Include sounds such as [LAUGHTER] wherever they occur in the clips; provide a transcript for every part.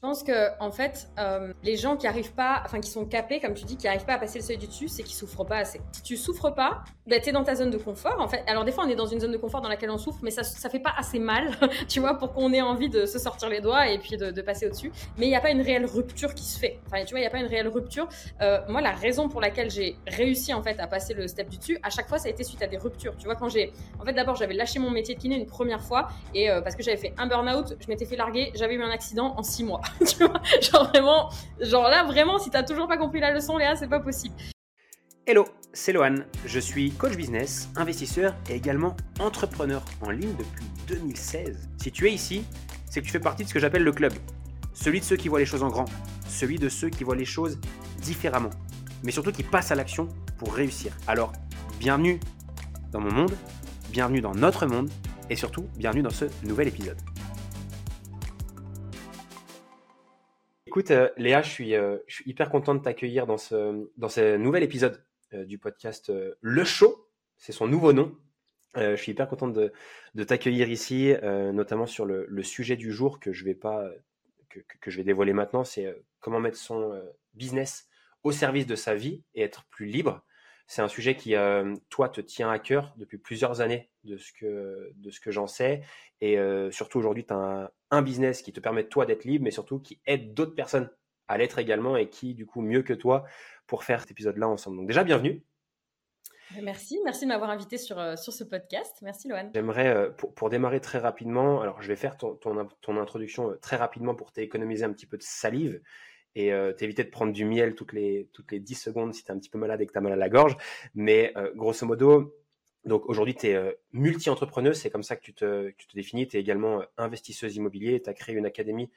Je pense que en fait, euh, les gens qui arrivent pas, enfin qui sont capés, comme tu dis, qui arrivent pas à passer le seuil du dessus, c'est qu'ils souffrent pas assez. Si tu souffres pas, bah, tu es dans ta zone de confort. En fait, alors des fois on est dans une zone de confort dans laquelle on souffre, mais ça ça fait pas assez mal, [LAUGHS] tu vois, pour qu'on ait envie de se sortir les doigts et puis de, passer au-dessus. Mais il n'y a pas une réelle rupture qui se fait. Enfin, tu vois, il y a pas une réelle rupture. Euh, moi, la raison pour laquelle j'ai réussi en fait à passer le step du dessus, à chaque fois, ça a été suite à des ruptures. Tu vois, quand j'ai, en fait, d'abord j'avais lâché mon métier de kiné une première fois et euh, parce que j'avais fait un burn-out, je m'étais fait larguer, j'avais eu un accident en six mois. [LAUGHS] tu vois genre vraiment, genre là vraiment, si t'as toujours pas compris la leçon, Léa, c'est pas possible. Hello, c'est Lohan. Je suis coach business, investisseur et également entrepreneur en ligne depuis 2016. Si tu es ici, c'est que tu fais partie de ce que j'appelle le club. Celui de ceux qui voient les choses en grand, celui de ceux qui voient les choses différemment, mais surtout qui passent à l'action pour réussir. Alors, bienvenue dans mon monde, bienvenue dans notre monde et surtout, bienvenue dans ce nouvel épisode. Écoute, euh, Léa, je suis, euh, je suis, hyper content de t'accueillir dans ce, nouvel épisode euh, du podcast Le Show. C'est son nouveau nom. je suis hyper content de, t'accueillir ici, notamment sur le, le, sujet du jour que je vais pas que, que je vais dévoiler maintenant. C'est comment mettre son business au service de sa vie et être plus libre. C'est un sujet qui, toi, te tient à cœur depuis plusieurs années de ce que, de ce que j'en sais. Et surtout aujourd'hui, tu as un, business qui te permet, toi, d'être libre, mais surtout qui aide d'autres personnes à l'être également et qui, du coup, mieux que toi pour faire cet épisode-là ensemble. Donc déjà, bienvenue. Merci, merci de m'avoir invité sur, sur ce podcast. Merci Loane. J'aimerais, pour, pour, démarrer très rapidement, alors je vais faire ton, ton, ton introduction très rapidement pour t'économiser un petit peu de salive et euh, t'éviter de prendre du miel toutes les, toutes les 10 secondes si tu es un petit peu malade et que tu as mal à la gorge. Mais euh, grosso modo, donc aujourd'hui, tu es euh, multi-entrepreneuse, c'est comme ça que tu te, définis. Tu es également euh, investisseuse immobilier. Tu as créé une académie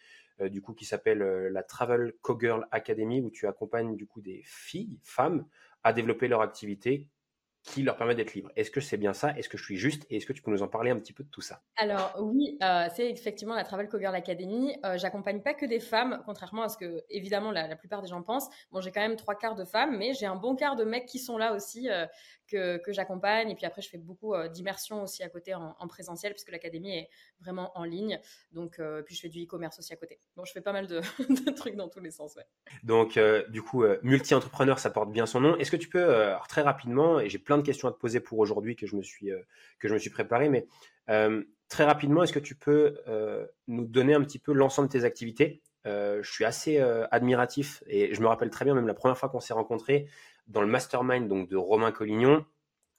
du coup qui s'appelle la Travel Cogirl Academy où tu accompagnes du coup des filles, femmes à développer leur activité qui leur permet d'être libre. Est-ce que c'est bien ça? Est-ce que je suis juste? Et est-ce que tu peux nous en parler un petit peu de tout ça? Alors oui, euh, c'est effectivement la Travel Cogirl Academy. Euh, J'accompagne pas que des femmes, contrairement à ce que évidemment la, plupart des gens pensent. Bon, j'ai quand même trois quarts de femmes, mais j'ai un bon quart de mecs qui sont là aussi euh, que, que j'accompagne. Et puis après, je fais beaucoup euh, d'immersion aussi à côté en, en présentiel, puisque l'académie est vraiment en ligne. Donc, puis je fais du e-commerce aussi à côté. Donc, je fais pas mal de, [LAUGHS] de trucs dans tous les sens. Ouais. Donc, du coup, multi-entrepreneur, ça porte bien son nom. Est-ce que tu peux, très rapidement, et j'ai plein de questions à te poser pour aujourd'hui que je me suis euh, que je me suis préparé, mais euh, très rapidement, est-ce que tu peux euh, nous donner un petit peu l'ensemble de tes activités? Je suis assez admiratif et je me rappelle très bien même la première fois qu'on s'est rencontrés dans le mastermind donc de Romain Collignon.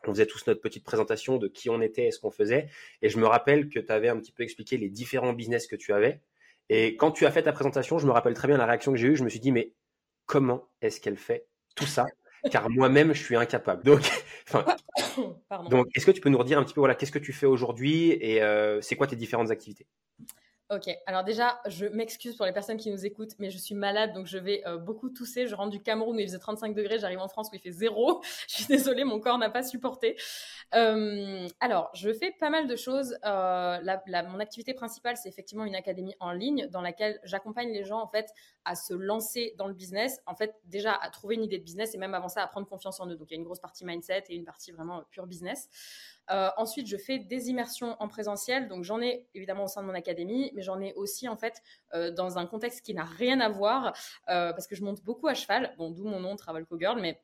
On faisait tous notre petite présentation de qui on était et ce qu'on faisait. Et je me rappelle que tu avais un petit peu expliqué les différents business que tu avais. Et quand tu as fait ta présentation, je me rappelle très bien la réaction que j'ai eue. Je me suis dit, mais comment est-ce qu'elle fait tout ça? Car moi-même, je suis incapable. Donc, [LAUGHS] [COUGHS] donc est-ce que tu peux nous redire un petit peu, voilà, qu'est-ce que tu fais aujourd'hui et euh, c'est quoi tes différentes activités? Ok, alors déjà, je m'excuse pour les personnes qui nous écoutent, mais je suis malade, donc je vais euh, beaucoup tousser. Je rentre du Cameroun où il faisait 35 degrés, j'arrive en France où il fait zéro. [LAUGHS] je suis désolée, mon corps n'a pas supporté. Euh, alors, je fais pas mal de choses. Euh, la, mon activité principale, c'est effectivement une académie en ligne dans laquelle j'accompagne les gens en fait à se lancer dans le business. En fait, déjà à trouver une idée de business et même avant ça à prendre confiance en eux. Donc, il y a une grosse partie mindset et une partie vraiment pure business. Euh, ensuite, je fais des immersions en présentiel. Donc, j'en ai évidemment au sein de mon académie, mais j'en ai aussi en fait euh, dans un contexte qui n'a rien à voir euh, parce que je monte beaucoup à cheval. Bon, d'où mon nom Travel Girl, mais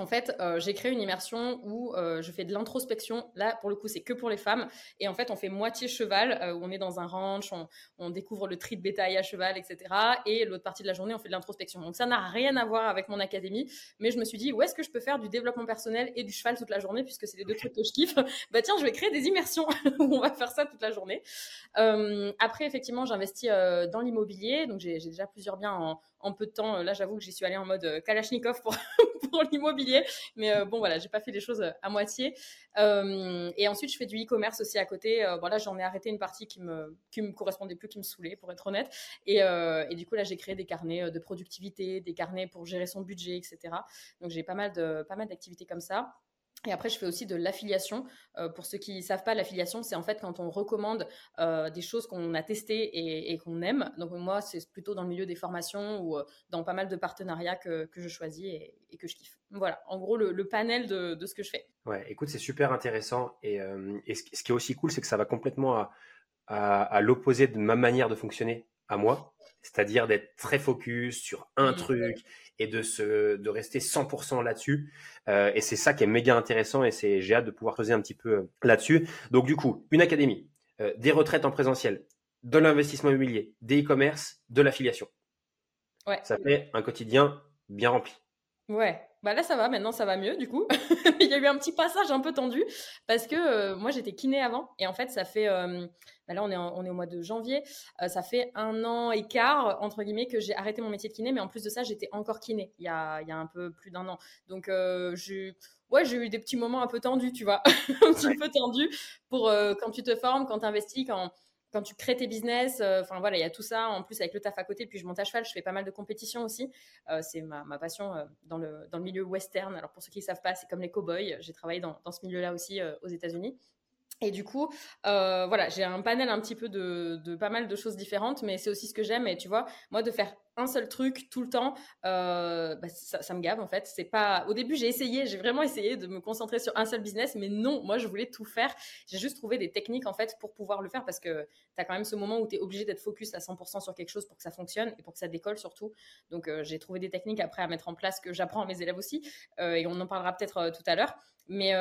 en fait, euh, j'ai créé une immersion où euh, je fais de l'introspection. Là, pour le coup, c'est que pour les femmes. Et en fait, on fait moitié cheval, euh, où on est dans un ranch, on, découvre le tri de bétail à cheval, etc. Et l'autre partie de la journée, on fait de l'introspection. Donc ça n'a rien à voir avec mon académie. Mais je me suis dit, où est-ce que je peux faire du développement personnel et du cheval toute la journée, puisque c'est les deux trucs que je kiffe? [LAUGHS] bah tiens, je vais créer des immersions [LAUGHS] où on va faire ça toute la journée. après, effectivement, j'investis dans l'immobilier. Donc j'ai déjà plusieurs biens en, en peu de temps. Là, j'avoue que j'y suis allée en mode Kalachnikov pour, [LAUGHS] pour l'immobilier. Mais euh, bon, voilà, j'ai pas fait les choses à moitié. et ensuite, je fais du e-commerce aussi à côté. voilà, j'en ai arrêté une partie qui me, qui me correspondait plus, qui me saoulait, pour être honnête. Et, et du coup, là, j'ai créé des carnets de productivité, des carnets pour gérer son budget, etc. Donc, j'ai pas mal de, pas mal d'activités comme ça. Et après, je fais aussi de l'affiliation. Euh, pour ceux qui ne savent pas, l'affiliation, c'est en fait quand on recommande euh, des choses qu'on a testées et, qu'on aime. Donc moi, c'est plutôt dans le milieu des formations ou euh, dans pas mal de partenariats que, je choisis et, que je kiffe. Voilà, en gros, le, panel de, ce que je fais. Ouais, écoute, c'est super intéressant. Et, ce, qui est aussi cool, c'est que ça va complètement à l'opposé de ma manière de fonctionner à moi. C'est-à-dire d'être très focus sur un mmh, truc et de, se, de rester 100% là-dessus. Euh, et c'est ça qui est méga intéressant et c'est, j'ai hâte de pouvoir poser un petit peu euh, là-dessus. Donc du coup, une académie, euh, des retraites en présentiel, de l'investissement immobilier, des e-commerce, de l'affiliation. Ouais. Ça fait un quotidien bien rempli. Ouais, bah là ça va, maintenant ça va mieux du coup. [LAUGHS] Il y a eu un petit passage un peu tendu parce que euh, moi j'étais kiné avant et en fait ça fait, euh, bah là on est, on est au mois de janvier, euh, ça fait un an et quart entre guillemets que j'ai arrêté mon métier de kiné mais en plus de ça j'étais encore kiné il y a, il y a un peu plus d'un an. Donc j'ai ouais, j'ai eu des petits moments un peu tendus, tu vois, [LAUGHS] un petit peu tendus pour quand tu te formes, quand tu investis, quand quand tu crées tes business, euh, enfin voilà, il y a tout ça en plus avec le taf à côté. Puis je monte à cheval, je fais pas mal de compétitions aussi. Euh, c'est ma, passion euh, dans, le, dans le milieu western. Alors pour ceux qui ne savent pas, c'est comme les cowboys. J'ai travaillé dans, ce milieu-là aussi aux États-Unis. Et du coup, voilà, j'ai un panel un petit peu de, de, pas mal de choses différentes, mais c'est aussi ce que j'aime. Et tu vois, moi, de faire un seul truc tout le temps, euh, bah, ça, me gave en fait. C'est pas. Au début, j'ai essayé, j'ai vraiment essayé de me concentrer sur un seul business, mais non, moi, je voulais tout faire. J'ai juste trouvé des techniques en fait pour pouvoir le faire parce que tu as quand même ce moment où tu es obligé d'être focus à 100% sur quelque chose pour que ça fonctionne et pour que ça décolle surtout. Donc, euh, j'ai trouvé des techniques après à mettre en place que j'apprends à mes élèves aussi, euh, et on en parlera peut-être tout à l'heure. Mais,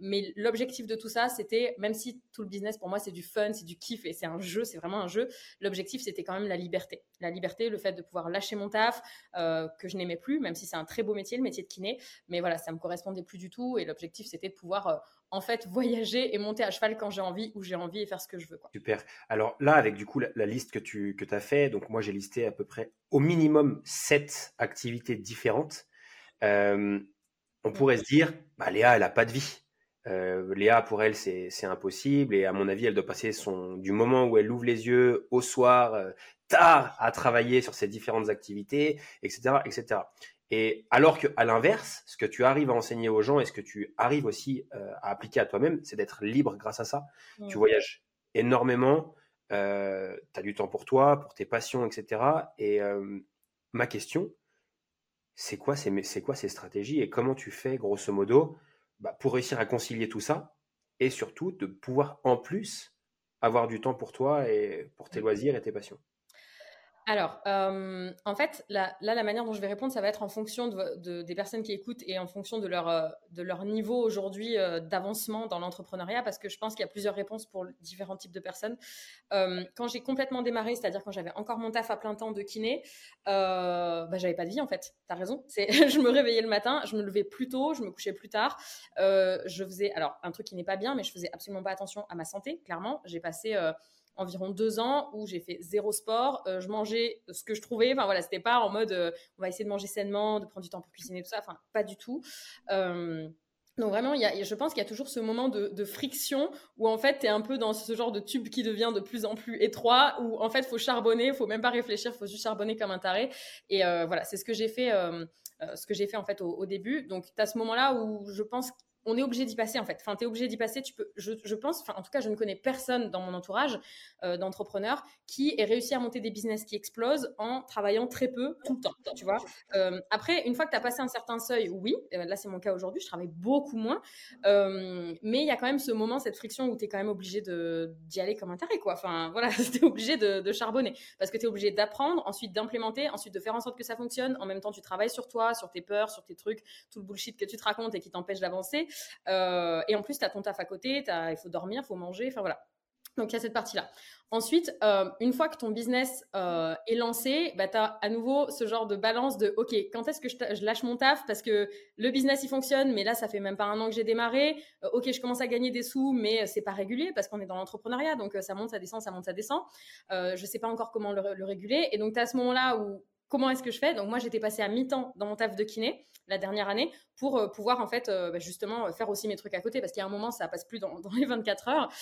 mais l'objectif de tout ça, c'était, même si tout le business pour moi c'est du fun, c'est du kiff et c'est un jeu, c'est vraiment un jeu, l'objectif c'était quand même la liberté. La liberté, le fait de pouvoir lâcher mon taf, euh, que je n'aimais plus, même si c'est un très beau métier, le métier de kiné. Mais voilà, ça me correspondait plus du tout et l'objectif c'était de pouvoir euh, en fait voyager et monter à cheval quand j'ai envie, où j'ai envie et faire ce que je veux. Super. Alors là, avec du coup la, liste que tu que as fait, donc moi j'ai listé à peu près au minimum sept activités différentes. Euh, on pourrait se dire, bah, Léa, elle n'a pas de vie. Euh, Léa, pour elle, c'est impossible. Et à mon avis, elle doit passer son, du moment où elle ouvre les yeux au soir, euh, tard, à travailler sur ses différentes activités, etc. etc. Et alors qu'à l'inverse, ce que tu arrives à enseigner aux gens et ce que tu arrives aussi euh, à appliquer à toi-même, c'est d'être libre grâce à ça. Tu voyages énormément, tu as du temps pour toi, pour tes passions, etc. Et ma question, c'est quoi, c'est quoi ces stratégies et comment tu fais, grosso modo, bah, pour réussir à concilier tout ça et surtout de pouvoir en plus avoir du temps pour toi et pour tes mmh. loisirs et tes passions alors, euh, en fait, là, la manière dont je vais répondre, ça va être en fonction de, des personnes qui écoutent et en fonction de leur, euh, niveau aujourd'hui euh, d'avancement dans l'entrepreneuriat, parce que je pense qu'il y a plusieurs réponses pour différents types de personnes. quand j'ai complètement démarré, c'est-à-dire quand j'avais encore mon taf à plein temps de kiné, bah, j'avais pas de vie en fait. T'as raison. [LAUGHS] je me réveillais le matin, je me levais plus tôt, je me couchais plus tard. je faisais, alors un truc qui n'est pas bien, mais je faisais absolument pas attention à ma santé. Clairement, j'ai passé environ deux ans où j'ai fait zéro sport. Euh, je mangeais ce que je trouvais. Enfin voilà, c'était pas en mode euh, on va essayer de manger sainement, de prendre du temps pour cuisiner, tout ça. Enfin, pas du tout. Euh, donc vraiment, y a, je pense qu'il y a toujours ce moment de, friction où en fait, tu es un peu dans ce genre de tube qui devient de plus en plus étroit, où en fait, faut charbonner, faut même pas réfléchir, faut juste charbonner comme un taré. Et voilà, c'est ce que j'ai fait, ce que j'ai fait en fait au, au début. Donc, tu as ce moment-là où je pense on est obligé d'y passer en fait. Enfin, tu es obligé d'y passer. Tu peux, je, pense, enfin, en tout cas, je ne connais personne dans mon entourage euh, d'entrepreneurs qui ait réussi à monter des business qui explosent en travaillant très peu tout le temps. Tu vois. Euh, après, une fois que tu as passé un certain seuil, oui, euh, là c'est mon cas aujourd'hui, je travaille beaucoup moins, mais il y a quand même ce moment, cette friction où tu es quand même obligé d'y aller comme un taré, quoi. Enfin, [LAUGHS] voilà, tu es obligé de, de, charbonner parce que tu es obligé d'apprendre, ensuite d'implémenter, ensuite de faire en sorte que ça fonctionne. En même temps, tu travailles sur toi, sur tes peurs, sur tes trucs, tout le bullshit que tu te racontes et qui t'empêche d'avancer. Euh, et en plus, tu as ton taf à côté, il faut dormir, il faut manger, enfin voilà. Donc il y a cette partie-là. Ensuite, euh, une fois que ton business euh, est lancé, bah, tu as à nouveau ce genre de balance de OK, quand est-ce que je, lâche mon taf parce que le business il fonctionne, mais là ça fait même pas un an que j'ai démarré. OK, je commence à gagner des sous, mais c'est pas régulier parce qu'on est dans l'entrepreneuriat, donc ça monte, ça descend, ça monte, ça descend. je sais pas encore comment le, le réguler. Et donc tu as ce moment-là où comment est-ce que je fais? Donc moi j'étais passée à mi-temps dans mon taf de kiné la dernière année pour euh, pouvoir en fait euh, bah, justement euh, faire aussi mes trucs à côté parce qu'il y a un moment ça passe plus dans, [LAUGHS] les 24 heures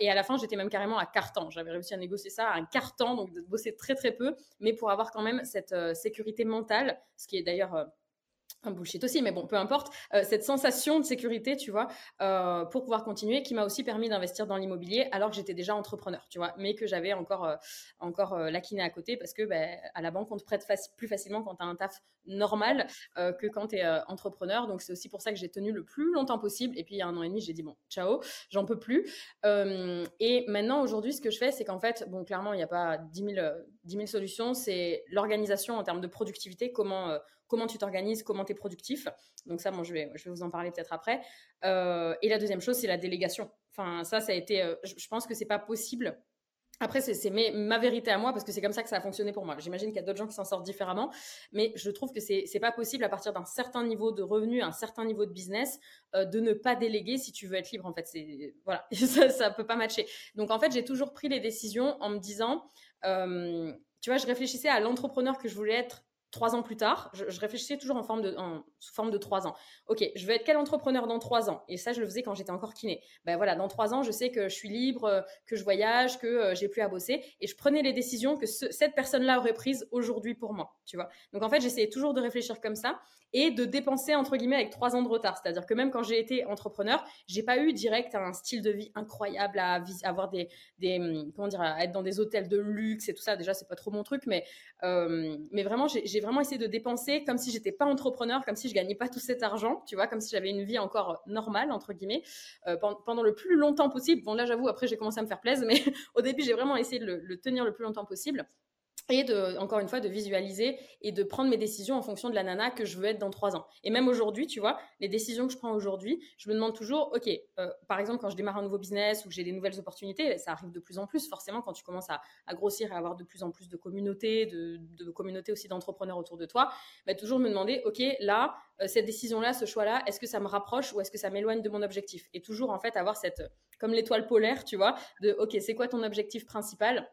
et à la fin j'étais même carrément à quart temps. J'avais réussi à négocier ça à un quart temps donc de bosser très très peu mais pour avoir quand même cette sécurité mentale, ce qui est d'ailleurs un bullshit aussi, mais bon, peu importe, euh, cette sensation de sécurité, tu vois, euh, pour pouvoir continuer, qui m'a aussi permis d'investir dans l'immobilier alors que j'étais déjà entrepreneur, tu vois, mais que j'avais encore, euh, encore la kiné à côté parce que ben, à la banque, on te prête plus facilement quand tu as un taf normal que quand tu es entrepreneur. Donc, c'est aussi pour ça que j'ai tenu le plus longtemps possible. Et puis, il y a un an et demi, j'ai dit, bon, ciao, j'en peux plus. et maintenant, aujourd'hui, ce que je fais, c'est qu'en fait, bon, clairement, il n'y a pas 10 000 10 000 solutions, c'est l'organisation en termes de productivité, comment, comment tu t'organises, comment tu es productif. Donc ça, bon, je, vais, je vais vous en parler peut-être après. et la deuxième chose, c'est la délégation. Enfin, ça, ça a été, je, pense que c'est pas possible après, c'est ma vérité à moi parce que c'est comme ça que ça a fonctionné pour moi. J'imagine qu'il y a d'autres gens qui s'en sortent différemment, mais je trouve que c'est pas possible à partir d'un certain niveau de revenu, un certain niveau de business, euh, de ne pas déléguer si tu veux être libre. En fait, c'est voilà, [LAUGHS] ça, ça peut pas matcher. Donc en fait, j'ai toujours pris les décisions en me disant, euh, tu vois, je réfléchissais à l'entrepreneur que je voulais être trois ans plus tard, je, réfléchissais toujours en forme de, sous forme de trois ans. Ok, je veux être quel entrepreneur dans trois ans? Et ça, je le faisais quand j'étais encore kiné. Ben voilà, dans trois ans, je sais que je suis libre, euh, que je voyage, que euh, j'ai plus à bosser, et je prenais les décisions que cette personne-là aurait prises aujourd'hui pour moi. Tu vois Donc en fait, j'essayais toujours de réfléchir comme ça et de dépenser entre guillemets avec trois ans de retard. C'est-à-dire que même quand j'ai été entrepreneur, j'ai pas eu direct un style de vie incroyable à avoir des, hum, comment dire, être dans des hôtels de luxe et tout ça. Déjà, c'est pas trop mon truc, mais euh, mais vraiment, j'ai vraiment essayé de dépenser comme si j'étais pas entrepreneur, comme si je gagnais pas tout cet argent, tu vois, comme si j'avais une vie encore normale entre guillemets euh, pendant le plus longtemps possible. Bon là, j'avoue, après j'ai commencé à me faire plaisir, mais [LAUGHS] au début, j'ai vraiment essayé de le tenir le plus longtemps possible et encore une fois, de visualiser et de prendre mes décisions en fonction de la nana que je veux être dans trois ans. Et même aujourd'hui, tu vois, les décisions que je prends aujourd'hui, je me demande toujours, ok, euh, par exemple, quand je démarre un nouveau business ou que j'ai des nouvelles opportunités, ça arrive de plus en plus, forcément, quand tu commences à, grossir et à avoir de plus en plus de communautés, de, de communautés aussi d'entrepreneurs autour de toi, bah, toujours me demander, ok, là, euh, cette décision-là, ce choix-là, est-ce que ça me rapproche ou est-ce que ça m'éloigne de mon objectif? Et toujours, en fait, avoir cette, comme l'étoile polaire, tu vois, de, ok, c'est quoi ton objectif principal?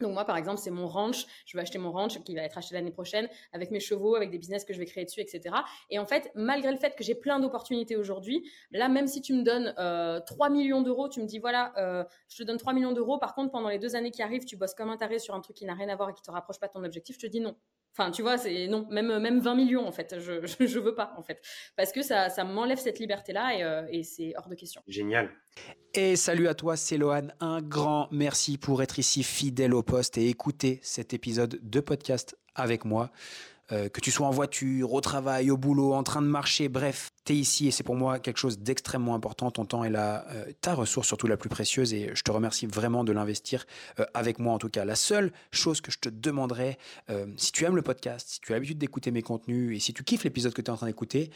Donc moi, par exemple, c'est mon ranch. Je vais acheter mon ranch qui va être acheté l'année prochaine avec mes chevaux, avec des business que je vais créer dessus, etc. Et en fait, malgré le fait que j'ai plein d'opportunités aujourd'hui, là, même si tu me donnes euh, 3 millions d'euros, tu me dis, voilà, euh, je te donne 3 millions d'euros. Par contre, pendant les deux années qui arrivent, tu bosses comme un taré sur un truc qui n'a rien à voir et qui te rapproche pas de ton objectif, je te dis non. Enfin, tu vois, c'est non, même même 20 millions en fait, je je, veux pas en fait, parce que ça ça m'enlève cette liberté là et, euh, et c'est hors de question. Génial. Et salut à toi, c'est Lohan. Un grand merci pour être ici fidèle au poste et écouter cet épisode de podcast avec moi. Euh, que tu sois en voiture, au travail, au boulot, en train de marcher, bref, tu es ici et c'est pour moi quelque chose d'extrêmement important. Ton temps est là, euh, ta ressource surtout la plus précieuse et je te remercie vraiment de l'investir euh, avec moi en tout cas. La seule chose que je te demanderais, si tu aimes le podcast, si tu as l'habitude d'écouter mes contenus et si tu kiffes l'épisode que tu es en train d'écouter,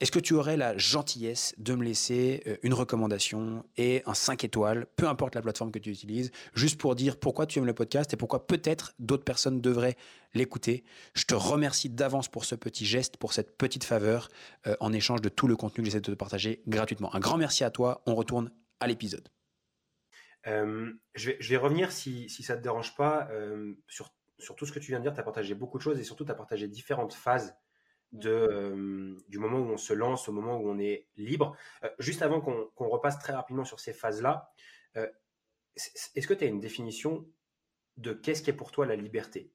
est-ce que tu aurais la gentillesse de me laisser euh, une recommandation et un 5 étoiles, peu importe la plateforme que tu utilises, juste pour dire pourquoi tu aimes le podcast et pourquoi peut-être d'autres personnes devraient l'écouter? Je te remercie d'avance pour ce petit geste, pour cette petite faveur, euh, en échange de tout le contenu que j'essaie de te partager gratuitement. Un grand merci à toi. On retourne à l'épisode. Euh, je, vais, revenir, si, ça ne te dérange pas, sur, sur tout ce que tu viens de dire. Tu as partagé beaucoup de choses et surtout tu as partagé différentes phases de, euh, du moment où on se lance au moment où on est libre. Euh, juste avant qu'on repasse très rapidement sur ces phases-là, euh, est-ce que tu as une définition de qu'est-ce qui est pour toi la liberté?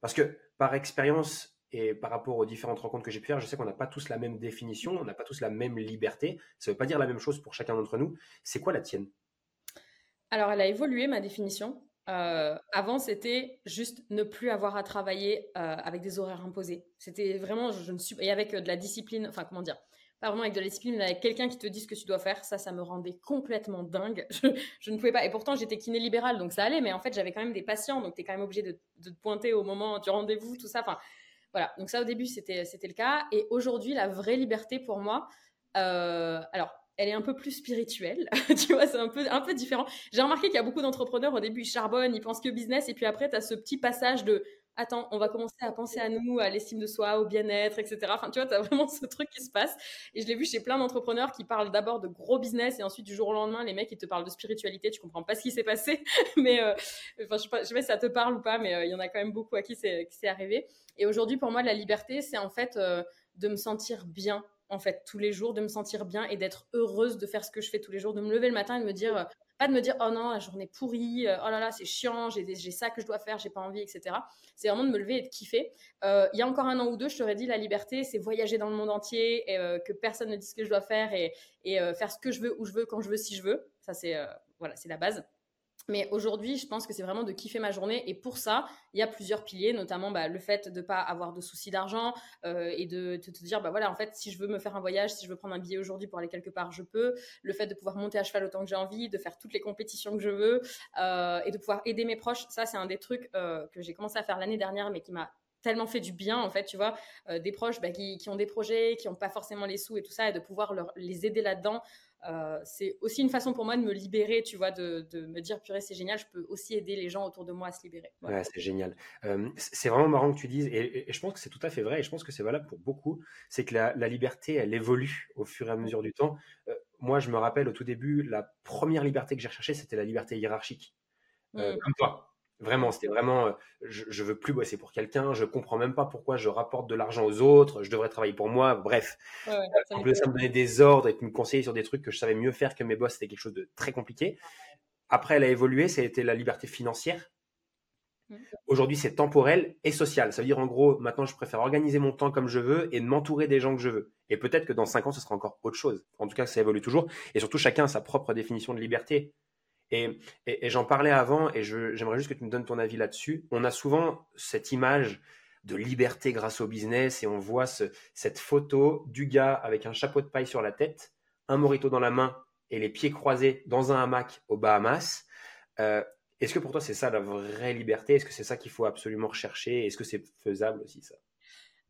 Parce que par expérience et par rapport aux différentes rencontres que j'ai pu faire, je sais qu'on n'a pas tous la même définition, on n'a pas tous la même liberté. Ça ne veut pas dire la même chose pour chacun d'entre nous. C'est quoi la tienne? Alors, elle a évolué, ma définition. Euh, avant, c'était juste ne plus avoir à travailler euh, avec des horaires imposés. C'était vraiment, je, ne suis et avec euh, de la discipline, enfin comment dire, pas vraiment avec de la discipline, mais avec quelqu'un qui te dit ce que tu dois faire. Ça, ça me rendait complètement dingue. [LAUGHS] Je, ne pouvais pas. Et pourtant, j'étais kiné libéral, donc ça allait. Mais en fait, j'avais quand même des patients, donc tu es quand même obligé de, te pointer au moment du rendez-vous, tout ça. Enfin, voilà. Donc ça, au début, c'était c'était le cas. Et aujourd'hui, la vraie liberté pour moi, alors elle est un peu plus spirituelle. [LAUGHS] tu vois, c'est un peu, un peu différent. J'ai remarqué qu'il y a beaucoup d'entrepreneurs, au début, ils charbonnent, ils pensent que business, et puis après, tu as ce petit passage de attends, on va commencer à penser à nous, à l'estime de soi, au bien-être, etc. Enfin, tu vois, tu as [LAUGHS] vraiment ce truc qui se passe. Et je l'ai vu chez plein d'entrepreneurs qui parlent d'abord de gros business et ensuite, du jour au lendemain, les mecs, ils te parlent de spiritualité. Tu comprends pas ce qui s'est passé. [LAUGHS] mais, euh, enfin, je sais, pas, sais pas si ça te parle ou pas, mais euh, il y en a quand même beaucoup à qui c'est arrivé. Et aujourd'hui, pour moi, la liberté, c'est en fait euh, de me sentir bien en fait tous les jours, de me sentir bien et d'être heureuse de faire ce que je fais tous les jours, de me lever le matin et de me dire, euh, pas de me dire oh non la journée pourrie, euh, oh là là c'est chiant, j'ai ça que je dois faire, j'ai pas envie, etc. C'est vraiment de me lever et de kiffer. Euh, il y a encore un an ou deux, je t'aurais dit la liberté, c'est voyager dans le monde entier et que personne ne dise ce que je dois faire et, faire ce que je veux, où je veux, quand je veux, si je veux. Ça c'est voilà, c'est la base. Mais aujourd'hui, je pense que c'est vraiment de kiffer ma journée. Et pour ça, il y a plusieurs piliers, notamment bah, le fait de ne pas avoir de soucis d'argent euh, et de, te dire, bah voilà, en fait, si je veux me faire un voyage, si je veux prendre un billet aujourd'hui pour aller quelque part, je peux. Le fait de pouvoir monter à cheval autant que j'ai envie, de faire toutes les compétitions que je veux euh, et de pouvoir aider mes proches. Ça, c'est un des trucs euh, que j'ai commencé à faire l'année dernière, mais qui m'a tellement fait du bien en fait tu vois des proches bah, qui, ont des projets qui n'ont pas forcément les sous et tout ça et de pouvoir les aider là-dedans euh, c'est aussi une façon pour moi de me libérer, tu vois, de, me dire, purée, c'est génial, je peux aussi aider les gens autour de moi à se libérer. Ouais, c'est génial. Euh, c'est vraiment marrant que tu dises, et, je pense que c'est tout à fait vrai, et je pense que c'est valable pour beaucoup, c'est que la, liberté, elle évolue au fur et à mesure du temps. Euh, moi, je me rappelle au tout début, la première liberté que j'ai recherchée, c'était la liberté hiérarchique. Mmh. Comme toi. Vraiment, c'était vraiment, euh, je, je, veux plus bosser pour quelqu'un, je comprends même pas pourquoi je rapporte de l'argent aux autres, je devrais travailler pour moi, bref. Ouais, ouais, ça, me donner des ordres et me conseiller sur des trucs que je savais mieux faire que mes boss, c'était quelque chose de très compliqué. Après, elle a évolué, ça a été la liberté financière. Mmh. Aujourd'hui, c'est temporel et social. Ça veut dire, en gros, maintenant, je préfère organiser mon temps comme je veux et m'entourer des gens que je veux. Et peut-être que dans cinq ans, ce sera encore autre chose. En tout cas, ça évolue toujours. Et surtout, chacun a sa propre définition de liberté. Et, j'en parlais avant, et j'aimerais juste que tu me donnes ton avis là-dessus. On a souvent cette image de liberté grâce au business, et on voit cette photo du gars avec un chapeau de paille sur la tête, un morito dans la main et les pieds croisés dans un hamac aux Bahamas. Euh, est-ce que pour toi c'est ça la vraie liberté? Est-ce que c'est ça qu'il faut absolument rechercher? Est-ce que c'est faisable aussi ça?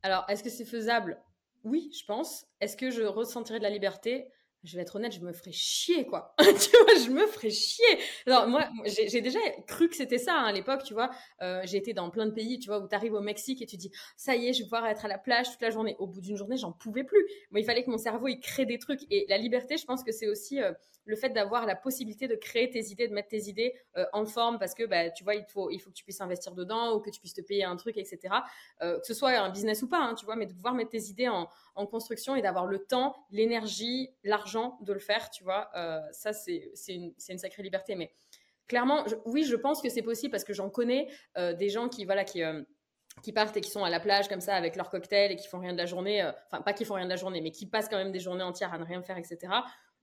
Alors, est-ce que c'est faisable? Oui, je pense. Est-ce que je ressentirais de la liberté? Je vais être honnête, je me ferais chier, quoi. [LAUGHS] tu vois, je me ferais chier. Alors, moi, j'ai déjà cru que c'était ça hein, à l'époque, tu vois. Euh, j'ai été dans plein de pays, tu vois, où tu arrives au Mexique et tu dis, ça y est, je vais pouvoir être à la plage toute la journée. Au bout d'une journée, j'en pouvais plus. Moi, il fallait que mon cerveau, il crée des trucs. Et la liberté, je pense que c'est aussi euh, le fait d'avoir la possibilité de créer tes idées, de mettre tes idées euh, en forme, parce que, bah, tu vois, il faut, il faut que tu puisses investir dedans ou que tu puisses te payer un truc, etc. que ce soit un business ou pas, hein, tu vois, mais de pouvoir mettre tes idées en, en construction et d'avoir le temps, l'énergie, l'argent de le faire, tu vois. Euh, ça, c'est une, une, sacrée liberté. Mais clairement, oui, je pense que c'est possible parce que j'en connais euh, des gens qui, voilà, qui, euh, qui partent et qui sont à la plage comme ça avec leur cocktail et qui font rien de la journée. Enfin, pas qui font rien de la journée, mais qui passent quand même des journées entières à ne rien faire, etc.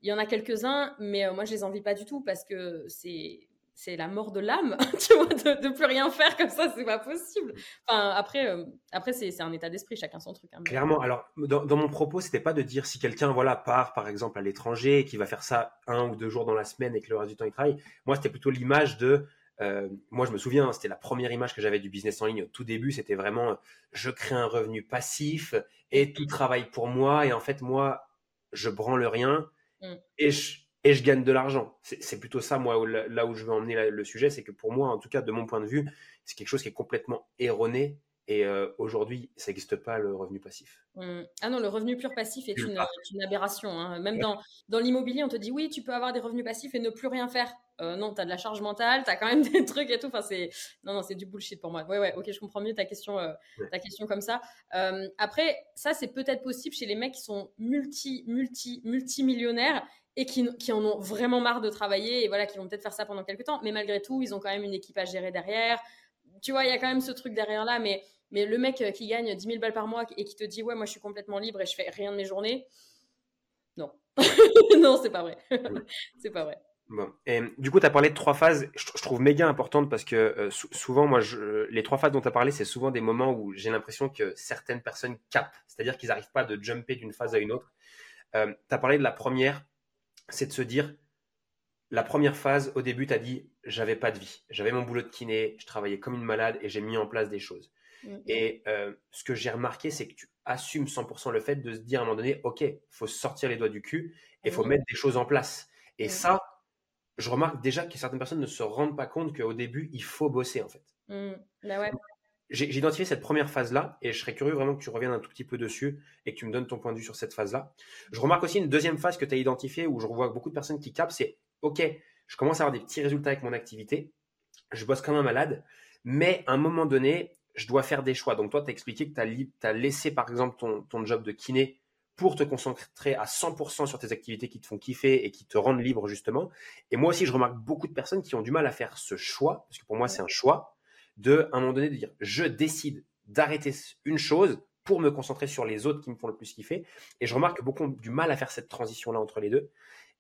Il y en a quelques-uns, mais moi, je les envie pas du tout parce que c'est c'est la mort de l'âme, [LAUGHS] tu vois, de, de, plus rien faire comme ça, c'est pas possible. Enfin, après, euh, après c'est un état d'esprit, chacun son truc. Hein, Clairement. Alors, dans, mon propos, c'était pas de dire si quelqu'un, voilà, part par exemple à l'étranger, et qui va faire ça un ou deux jours dans la semaine et que le reste du temps il travaille. Moi, c'était plutôt l'image de. Euh, moi, je me souviens, c'était la première image que j'avais du business en ligne au tout début. C'était vraiment, je crée un revenu passif et tout travaille pour moi. Et en fait, moi, je branle rien mm. et je et je gagne de l'argent. C'est plutôt ça, moi, là où je veux emmener le sujet, c'est que pour moi, en tout cas, de mon point de vue, c'est quelque chose qui est complètement erroné. Et euh, aujourd'hui, ça n'existe pas le revenu passif. Mmh. Ah non, le revenu pur passif est une, une, aberration. Hein. Même dans, dans l'immobilier, on te dit oui, tu peux avoir des revenus passifs et ne plus rien faire. Euh, non, tu as de la charge mentale, tu as quand même [LAUGHS] des trucs et tout. Enfin, c'est non, non, c'est du bullshit pour moi. Ouais, ouais, ok, je comprends mieux ta question, euh, ta question comme ça. après, ça, c'est peut-être possible chez les mecs qui sont multi, multi, multimillionnaires et qui, qui, en ont vraiment marre de travailler et voilà, qui vont peut-être faire ça pendant quelques temps. Mais malgré tout, ils ont quand même une équipe à gérer derrière. Tu vois, il y a quand même ce truc derrière là. Mais, mais le mec euh, qui gagne 10 000 balles par mois et qui te dit, ouais, moi je suis complètement libre et je fais rien de mes journées, non. [LAUGHS] non, c'est pas vrai. [LAUGHS] c'est pas vrai. Bon. Et, du coup, tu as parlé de trois phases, je, trouve méga importantes parce que euh, souvent, moi, je, les trois phases dont tu as parlé, c'est souvent des moments où j'ai l'impression que certaines personnes capent, c'est-à-dire qu'ils n'arrivent pas de jumper d'une phase à une autre. Euh, tu as parlé de la première, c'est de se dire, la première phase, au début, tu as dit, j'avais pas de vie. J'avais mon boulot de kiné, je travaillais comme une malade et j'ai mis en place des choses. Mm-hmm. Et euh, ce que j'ai remarqué, c'est que tu assumes 100% le fait de se dire à un moment donné, OK, il faut sortir les doigts du cul et il faut mm-hmm. mettre des choses en place. Et mm-hmm. ça, je remarque déjà que certaines personnes ne se rendent pas compte qu'au début, il faut bosser en fait. Mm. Bah ouais j'ai identifié cette première phase-là et je serais curieux vraiment que tu reviennes un tout petit peu dessus et que tu me donnes ton point de vue sur cette phase-là. Je remarque aussi une deuxième phase que tu as identifiée où je revois beaucoup de personnes qui capent, c'est OK, je commence à avoir des petits résultats avec mon activité, je bosse comme un malade, mais à un moment donné, je dois faire des choix. Donc toi, tu as expliqué que tu as, laissé par exemple ton, ton job de kiné pour te concentrer à 100% sur tes activités qui te font kiffer et qui te rendent libre justement. Et moi aussi, je remarque beaucoup de personnes qui ont du mal à faire ce choix, parce que pour moi, c'est un choix de, à un moment donné, de dire, je décide d'arrêter une chose pour me concentrer sur les autres qui me font le plus kiffer. Et je remarque que beaucoup ont du mal à faire cette transition-là entre les deux.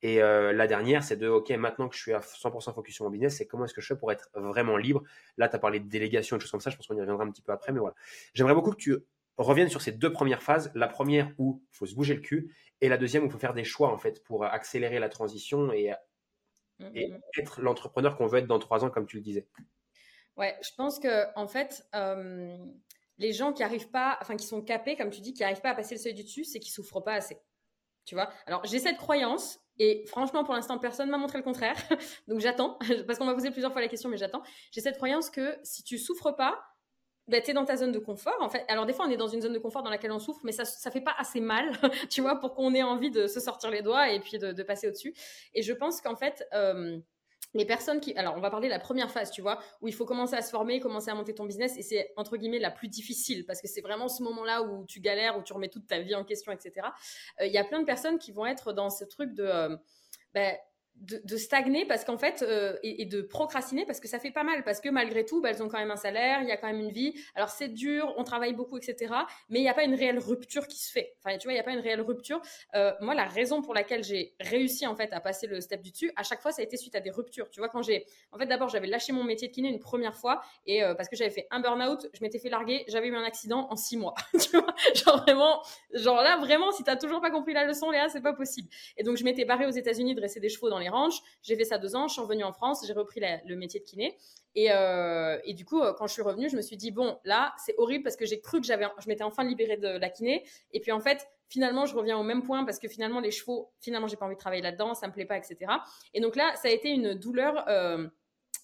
Et la dernière, c'est de, OK, maintenant que je suis à 100% focus sur mon business, c'est comment est-ce que je fais pour être vraiment libre? Là, tu as parlé de délégation et de choses comme ça, je pense qu'on y reviendra un petit peu après, mais voilà. J'aimerais beaucoup que tu reviennes sur ces deux premières phases. La première où il faut se bouger le cul et la deuxième où il faut faire des choix, en fait, pour accélérer la transition et, mmh, et être l'entrepreneur qu'on veut être dans trois ans, comme tu le disais. Ouais, je pense que en fait, les gens qui arrivent pas, enfin qui sont capés, comme tu dis, qui arrivent pas à passer le seuil du dessus, c'est qu'ils souffrent pas assez. Tu vois? Alors j'ai cette croyance et franchement, pour l'instant, personne m'a montré le contraire. [LAUGHS] Donc j'attends, [LAUGHS] parce qu'on m'a posé plusieurs fois la question, mais j'attends. J'ai cette croyance que si tu souffres pas, bah, tu es dans ta zone de confort. En fait, alors des fois, on est dans une zone de confort dans laquelle on souffre, mais ça, ça fait pas assez mal, [LAUGHS] tu vois, pour qu'on ait envie de se sortir les doigts et puis de, passer au-dessus. Et je pense qu'en fait, les personnes qui. Alors, on va parler de la première phase, tu vois, où il faut commencer à se former, commencer à monter ton business, et c'est entre guillemets la plus difficile, parce que c'est vraiment ce moment-là où tu galères, où tu remets toute ta vie en question, etc. Euh, il y a plein de personnes qui vont être dans ce truc de. Euh, ben, de, stagner parce qu'en fait euh, et, de procrastiner parce que ça fait pas mal. Parce que malgré tout bah, elles ont quand même un salaire il y a quand même une vie. Alors c'est dur on travaille beaucoup etc mais il n'y a pas une réelle rupture qui se fait. Enfin tu vois il n'y a pas une réelle rupture. Euh, moi la raison pour laquelle j'ai réussi en fait à passer le step du dessus à chaque fois ça a été suite à des ruptures. Tu vois quand j'ai en fait d'abord j'avais lâché mon métier de kiné une première fois et euh, parce que j'avais fait un burn out je m'étais fait larguer j'avais eu un accident en six mois. [LAUGHS] Tu vois genre vraiment genre là vraiment si t'as toujours pas compris la leçon Léa c'est pas possible. Et donc je m'étais barré aux États-Unis dresser des chevaux dans les j'ai fait ça deux ans, je suis revenue en France, j'ai repris le métier de kiné. Et, euh, et, du coup, euh, quand je suis revenue, je me suis dit, bon, là, c'est horrible parce que j'ai cru que j'avais, je m'étais enfin libérée de la kiné. Et puis, en fait, finalement, je reviens au même point parce que finalement, les chevaux, finalement, j'ai pas envie de travailler là-dedans, ça me plaît pas, etc. Et donc là, ça a été une douleur. Euh,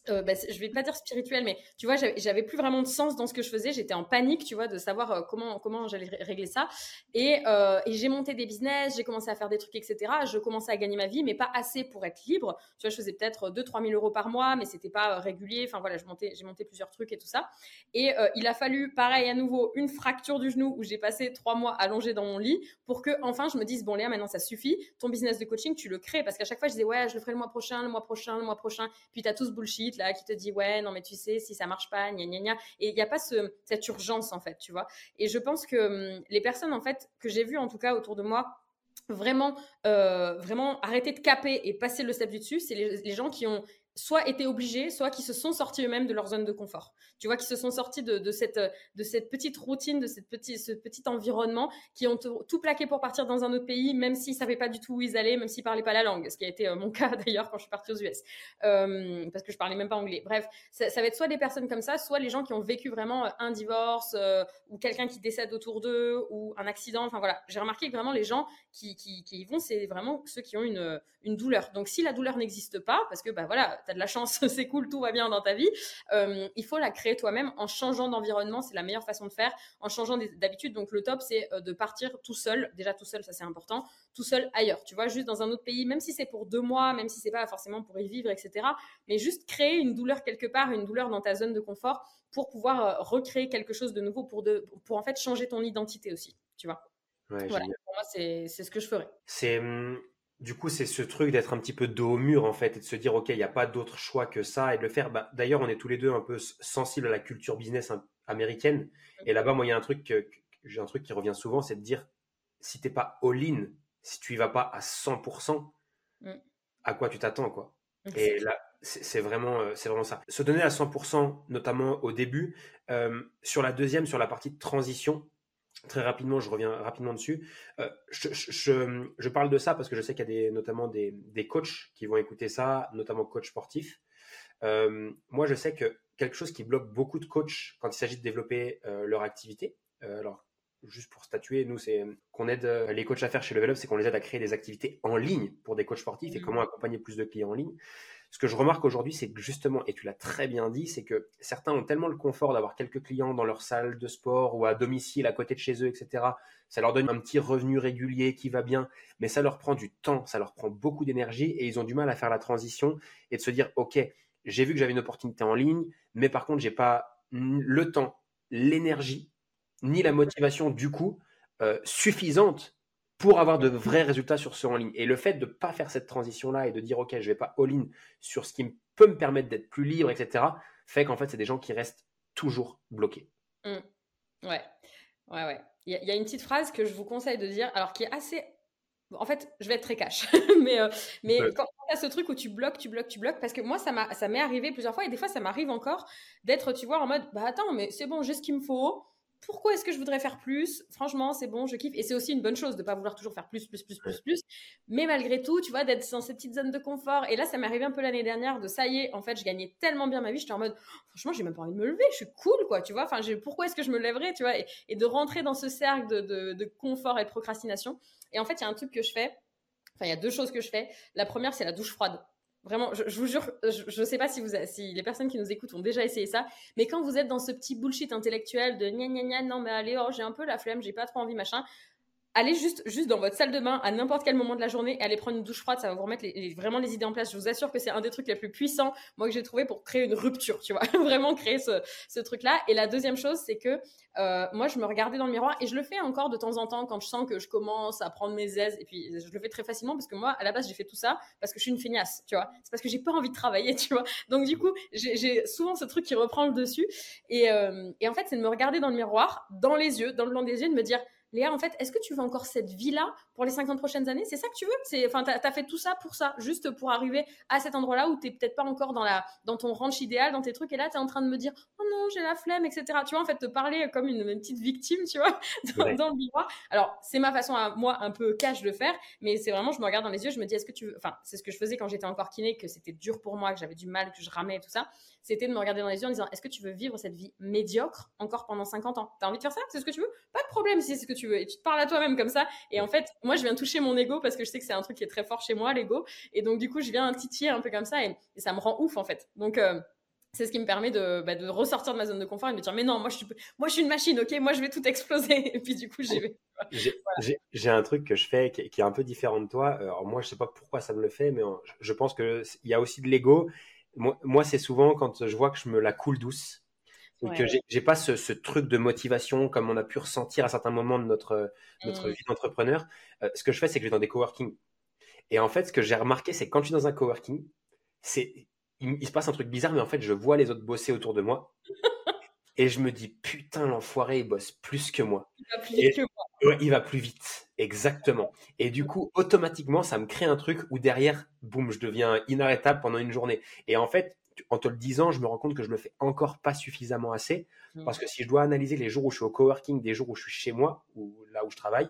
euh, bah, je vais pas dire spirituel, mais tu vois, j'avais plus vraiment de sens dans ce que je faisais. J'étais en panique, tu vois, de savoir euh, comment comment j'allais régler ça. Et, euh, et j'ai monté des business, j'ai commencé à faire des trucs, etc. Je commençais à gagner ma vie, mais pas assez pour être libre. Tu vois, je faisais peut-être 2-3 000 euros par mois, mais c'était pas régulier. Enfin voilà, j'ai monté, plusieurs trucs et tout ça. Et il a fallu, pareil à nouveau, une fracture du genou où j'ai passé trois mois allongé dans mon lit pour que enfin je me dise bon Léa, maintenant ça suffit. Ton business de coaching, tu le crées parce qu'à chaque fois je disais ouais, je le ferai le mois prochain, le mois prochain, le mois prochain. Puis tu as tout ce bullshit là qui te dit ouais non mais tu sais si ça marche pas gna gna gna. Et il n'y a pas ce, cette urgence en fait tu vois. Et je pense que hum, les personnes en fait que j'ai vues en tout cas autour de moi vraiment euh, vraiment arrêter de caper et passer le step du dessus c'est les, gens qui ont soit été obligés, soit qui se sont sortis eux-mêmes de leur zone de confort. Tu vois, qui se sont sortis de, cette, petite routine, de cette petit, ce petit environnement, qui ont tout plaqué pour partir dans un autre pays, même s'ils savaient pas du tout où ils allaient, même s'ils parlaient pas la langue, ce qui a été euh, mon [LAUGHS] cas d'ailleurs quand je suis partie aux US, euh, parce que je parlais même pas anglais. Bref, ça, va être soit des personnes comme ça, soit les gens qui ont vécu vraiment euh, un divorce ou quelqu'un qui décède autour d'eux ou un accident. Enfin voilà, j'ai remarqué que vraiment les gens qui y vont, c'est vraiment ceux qui ont une, une douleur. Donc si la douleur n'existe pas, parce que bah voilà, tu as de la chance, [LAUGHS] c'est cool, tout va bien dans ta vie, il faut la créer toi-même en changeant d'environnement. C'est la meilleure façon de faire, en changeant d'habitude. Donc le top, c'est euh, de partir tout seul. Déjà tout seul, ça c'est important. Tout seul ailleurs, tu vois, juste dans un autre pays, même si c'est pour deux mois, même si c'est pas forcément pour y vivre, etc. Mais juste créer une douleur quelque part, une douleur dans ta zone de confort pour pouvoir euh, recréer quelque chose de nouveau, pour, de, pour en fait changer ton identité aussi, tu vois. voilà, pour moi, c'est ce que je ferais. C'est hum, du coup, c'est ce truc d'être un petit peu dos au mur, en fait, et de se dire, OK, il n'y a pas d'autre choix que ça, et de le faire. Bah, D'ailleurs, on est tous les deux un peu sensibles à la culture business américaine. Et là-bas, moi, il y a un truc, j'ai un truc qui revient souvent, c'est de dire, si t'es pas all-in, si tu y vas pas à 100%, mm. à quoi tu t'attends, quoi? Et là, c'est vraiment, euh, c'est vraiment ça. Se donner à 100%, notamment au début. Euh, sur la deuxième, sur la partie de transition, Très rapidement, je reviens rapidement dessus. Euh, je, parle de ça parce que je sais qu'il y a des, notamment des, coachs qui vont écouter ça, notamment coachs sportifs. Euh, moi, je sais que quelque chose qui bloque beaucoup de coachs quand il s'agit de développer euh, leur activité, alors juste pour statuer, nous, c'est qu'on aide les coachs à faire chez Level Up, c'est qu'on les aide à créer des activités en ligne pour des coachs sportifs et mmh. comment accompagner plus de clients en ligne. Ce que je remarque aujourd'hui, c'est que justement, et tu l'as très bien dit, c'est que certains ont tellement le confort d'avoir quelques clients dans leur salle de sport ou à domicile à côté de chez eux, etc. Ça leur donne un petit revenu régulier qui va bien, mais ça leur prend du temps, ça leur prend beaucoup d'énergie et ils ont du mal à faire la transition et de se dire, OK, j'ai vu que j'avais une opportunité en ligne, mais par contre, j'ai pas le temps, l'énergie, ni la motivation du coup euh, suffisante pour avoir de vrais résultats sur ce en ligne. Et le fait de ne pas faire cette transition-là et de dire, OK, je ne vais pas all-in sur ce qui peut me permettre d'être plus libre, etc., fait qu'en fait, c'est des gens qui restent toujours bloqués. Mmh. Ouais, ouais, ouais. Il y, a une petite phrase que je vous conseille de dire, alors qui est assez en fait, je vais être très cash. [LAUGHS] mais euh, mais quand tu as ce truc où tu bloques, tu bloques, tu bloques, parce que moi, ça m'est arrivé plusieurs fois, et des fois, ça m'arrive encore d'être, tu vois, en mode, bah attends, mais c'est bon, j'ai ce qu'il me faut pourquoi est-ce que je voudrais faire plus? Franchement, c'est bon, je kiffe. Et c'est aussi une bonne chose de ne pas vouloir toujours faire plus, plus, plus, plus, plus. Mais malgré tout, tu vois, d'être dans cette petite zone de confort. Et là, ça m'est arrivé un peu l'année dernière de ça y est, en fait, je gagnais tellement bien ma vie, j'étais en mode, franchement, j'ai même pas envie de me lever, je suis cool, quoi, tu vois. Enfin, pourquoi est-ce que je me lèverais, tu vois et, de rentrer dans ce cercle de, de confort et de procrastination. Et en fait, il y a un truc que je fais. Enfin, il y a deux choses que je fais. La première, c'est la douche froide. Vraiment, je, vous jure, je ne sais pas si, vous, si les personnes qui nous écoutent ont déjà essayé ça, mais quand vous êtes dans ce petit bullshit intellectuel de gna gna gna, non mais allez, oh, j'ai un peu la flemme, j'ai pas trop envie, machin, allez juste, juste dans votre salle de bain à n'importe quel moment de la journée et allez prendre une douche froide, ça va vous remettre vraiment les idées en place. Je vous assure que c'est un des trucs les plus puissants, moi, que j'ai trouvé pour créer une rupture, tu vois, [LAUGHS] vraiment créer ce, ce truc-là. Et la deuxième chose, c'est que euh, moi, je me regardais dans le miroir et je le fais encore de temps en temps quand je sens que je commence à prendre mes aises. Et puis, je le fais très facilement parce que moi, à la base, j'ai fait tout ça parce que je suis une feignasse, tu vois. C'est parce que j'ai pas envie de travailler, [LAUGHS] tu vois. Donc, du coup, j'ai souvent ce truc qui reprend le dessus. Et, euh, et en fait, c'est de me regarder dans le miroir, dans les yeux, dans le blanc des yeux, de me dire Léa, en fait, est-ce que tu veux encore cette vie-là pour les 50 prochaines années? C'est ça que tu veux? C'est, Enfin, tu as, fait tout ça pour ça, juste pour arriver à cet endroit-là où tu peut-être pas encore dans, la, dans ton ranch idéal, dans tes trucs, et là, tu es en train de me dire Oh non, j'ai la flemme, etc. Tu vois, en fait, te parler comme une, petite victime, tu vois, [LAUGHS] dans, le miroir. Alors, c'est ma façon à moi un peu cash de faire, mais c'est vraiment, je me regarde dans les yeux, je me dis Est-ce que tu veux. Enfin, c'est ce que je faisais quand j'étais encore kiné, que c'était dur pour moi, que j'avais du mal, que je ramais et tout ça c'était de me regarder dans les yeux en disant est-ce que tu veux vivre cette vie médiocre encore pendant 50 ans? T'as envie de faire ça? C'est ce que tu veux? Pas de problème si c'est ce que tu veux. Et tu te parles à toi-même comme ça. Et en fait, moi, je viens toucher mon ego parce que je sais que c'est un truc qui est très fort chez moi, l'ego. Et donc, du coup, je viens titiller un peu comme ça et, ça me rend ouf en fait. Donc, euh, c'est ce qui me permet de, bah, de, ressortir de ma zone de confort et de me dire mais non moi je suis moi je suis une machine ok? Moi je vais tout exploser [LAUGHS] et puis du coup j'ai j'ai un truc que je fais qui, est un peu différent de toi alors moi je sais pas pourquoi ça me le fait mais je pense que il y a aussi de l'ego moi, c'est souvent quand je vois que je me la coule douce et que j'ai pas ce, truc de motivation comme on a pu ressentir à certains moments de notre, notre mmh. vie d'entrepreneur. Euh, ce que je fais, c'est que je vais dans des coworking. Et en fait, ce que j'ai remarqué, c'est que quand je suis dans un coworking, c'est il, il, se passe un truc bizarre, mais en fait, je vois les autres bosser autour de moi. [LAUGHS] et je me dis, putain, l'enfoiré, il bosse plus que moi. Il va plus vite que moi. il va plus vite, exactement. Et du coup, automatiquement, ça me crée un truc où derrière, boum, je deviens inarrêtable pendant une journée. Et en fait, en te le disant, je me rends compte que je le fais encore pas suffisamment assez. Mmh. Parce que si je dois analyser les jours où je suis au coworking, des jours où je suis chez moi, ou là où je travaille,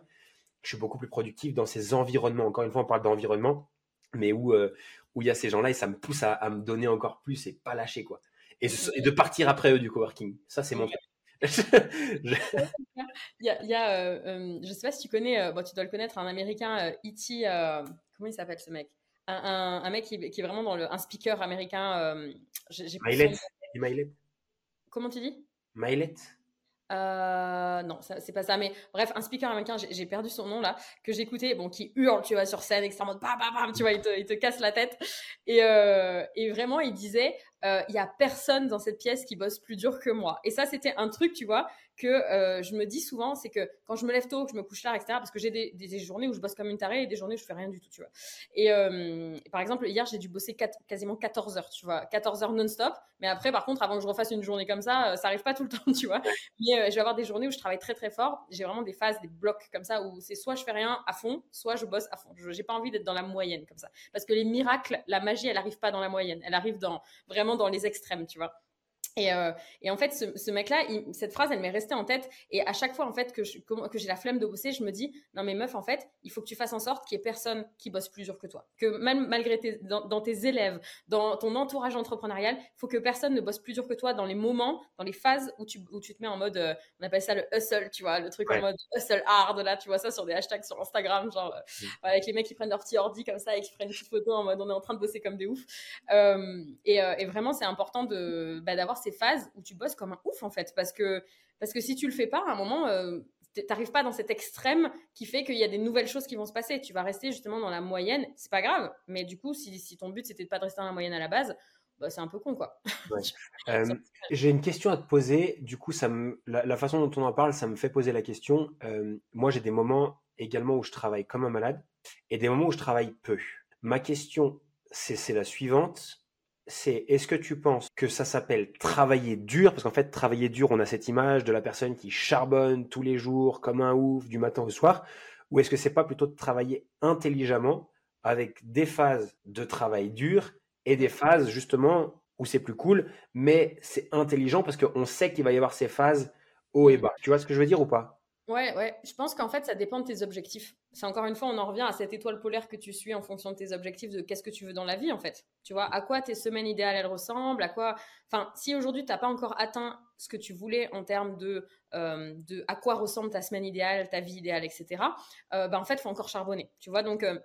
je suis beaucoup plus productif dans ces environnements. Encore une fois, on parle d'environnement, mais où, euh, où il y a ces gens-là et ça me pousse à, à, me donner encore plus et pas lâcher, quoi et, de partir après eux du coworking. Ça, c'est mon [LAUGHS] il y a, il y a euh, euh, je sais pas si tu connais, euh, bon, tu dois le connaître, un américain, E.T., comment il s'appelle ce mec? Un, un, mec qui, qui, est vraiment dans le, un speaker américain. Mylet. Comment tu dis? Mylet. Euh, non, c'est pas ça. Mais bref, un speaker américain, j'ai perdu son nom là, que j'écoutais, bon, qui hurle, tu vois, sur scène, etc. En mode bam, bam, bam, tu vois, il te, il te casse la tête. Et, euh, et vraiment, il disait, euh, il y a personne dans cette pièce qui bosse plus dur que moi. Et ça, c'était un truc, tu vois, que euh, je me dis souvent, c'est que quand je me lève tôt, que je me couche tard, etc., parce que j'ai des, des, journées où je bosse comme une tarée et des journées où je fais rien du tout, tu vois. Et euh, par exemple, hier, j'ai dû bosser quasiment 14 heures, tu vois, 14 heures non-stop. Mais après, par contre, avant que je refasse une journée comme ça, euh, ça arrive pas tout le [LAUGHS] temps, tu vois. Mais je vais avoir des journées où je travaille très très fort. J'ai vraiment des phases, des blocs comme ça où c'est soit je fais rien à fond, soit je bosse à fond. J'ai pas envie d'être dans la moyenne comme ça, parce que les miracles, la magie, elle arrive pas dans la moyenne, elle arrive dans vraiment dans les extrêmes, tu vois. Et, euh, et, en fait, ce, ce mec-là, cette phrase, elle m'est restée en tête. Et à chaque fois, en fait, que, je, que j'ai la flemme de bosser, je me dis, non mais meuf, en fait, il faut que tu fasses en sorte qu'il n'y ait personne qui bosse plus dur que toi. Que malgré tes, dans, tes élèves, dans ton entourage entrepreneurial, il faut que personne ne bosse plus dur que toi dans les moments, dans les phases où tu, où tu te mets en mode, euh, on appelle ça le hustle, tu vois, le truc en mode hustle hard, là, tu vois ça sur des hashtags sur Instagram, genre, euh, mm. avec les mecs qui prennent leur petit ordi comme ça et qui prennent une petite photo en mode, on est en train de bosser comme des oufs. et, et, vraiment, c'est important de, bah, d'avoir ces phases où tu bosses comme un ouf en fait, parce que parce que si tu le fais pas, à un moment, euh, t'arrives pas dans cet extrême qui fait qu'il y a des nouvelles choses qui vont se passer. Tu vas rester justement dans la moyenne. C'est pas grave, mais du coup, si, si ton but c'était de pas de rester dans la moyenne à la base, bah, c'est un peu con quoi. [LAUGHS] Euh, j'ai une question à te poser. Du coup, ça me, la, façon dont on en parle, ça me fait poser la question. Euh, moi, j'ai des moments également où je travaille comme un malade et des moments où je travaille peu. Ma question, c'est la suivante c'est est-ce que tu penses que ça s'appelle travailler dur? Parce qu'en fait, travailler dur, on a cette image de la personne qui charbonne tous les jours comme un ouf du matin au soir. Ou est-ce que c'est pas plutôt de travailler intelligemment avec des phases de travail dur et des phases justement où c'est plus cool, mais c'est intelligent parce qu'on sait qu'il va y avoir ces phases haut et bas. Tu vois ce que je veux dire ou pas? Ouais, ouais. Je pense qu'en fait, ça dépend de tes objectifs. C'est encore une fois, on en revient à cette étoile polaire que tu suis en fonction de tes objectifs, de qu'est-ce que tu veux dans la vie, en fait. Tu vois, à quoi tes semaines idéales, elles ressemblent, à quoi. Enfin, si aujourd'hui, tu n'as pas encore atteint ce que tu voulais en termes de, euh, de à quoi ressemble ta semaine idéale, ta vie idéale, etc., euh, bah, en fait, il faut encore charbonner. Tu vois, donc. Euh,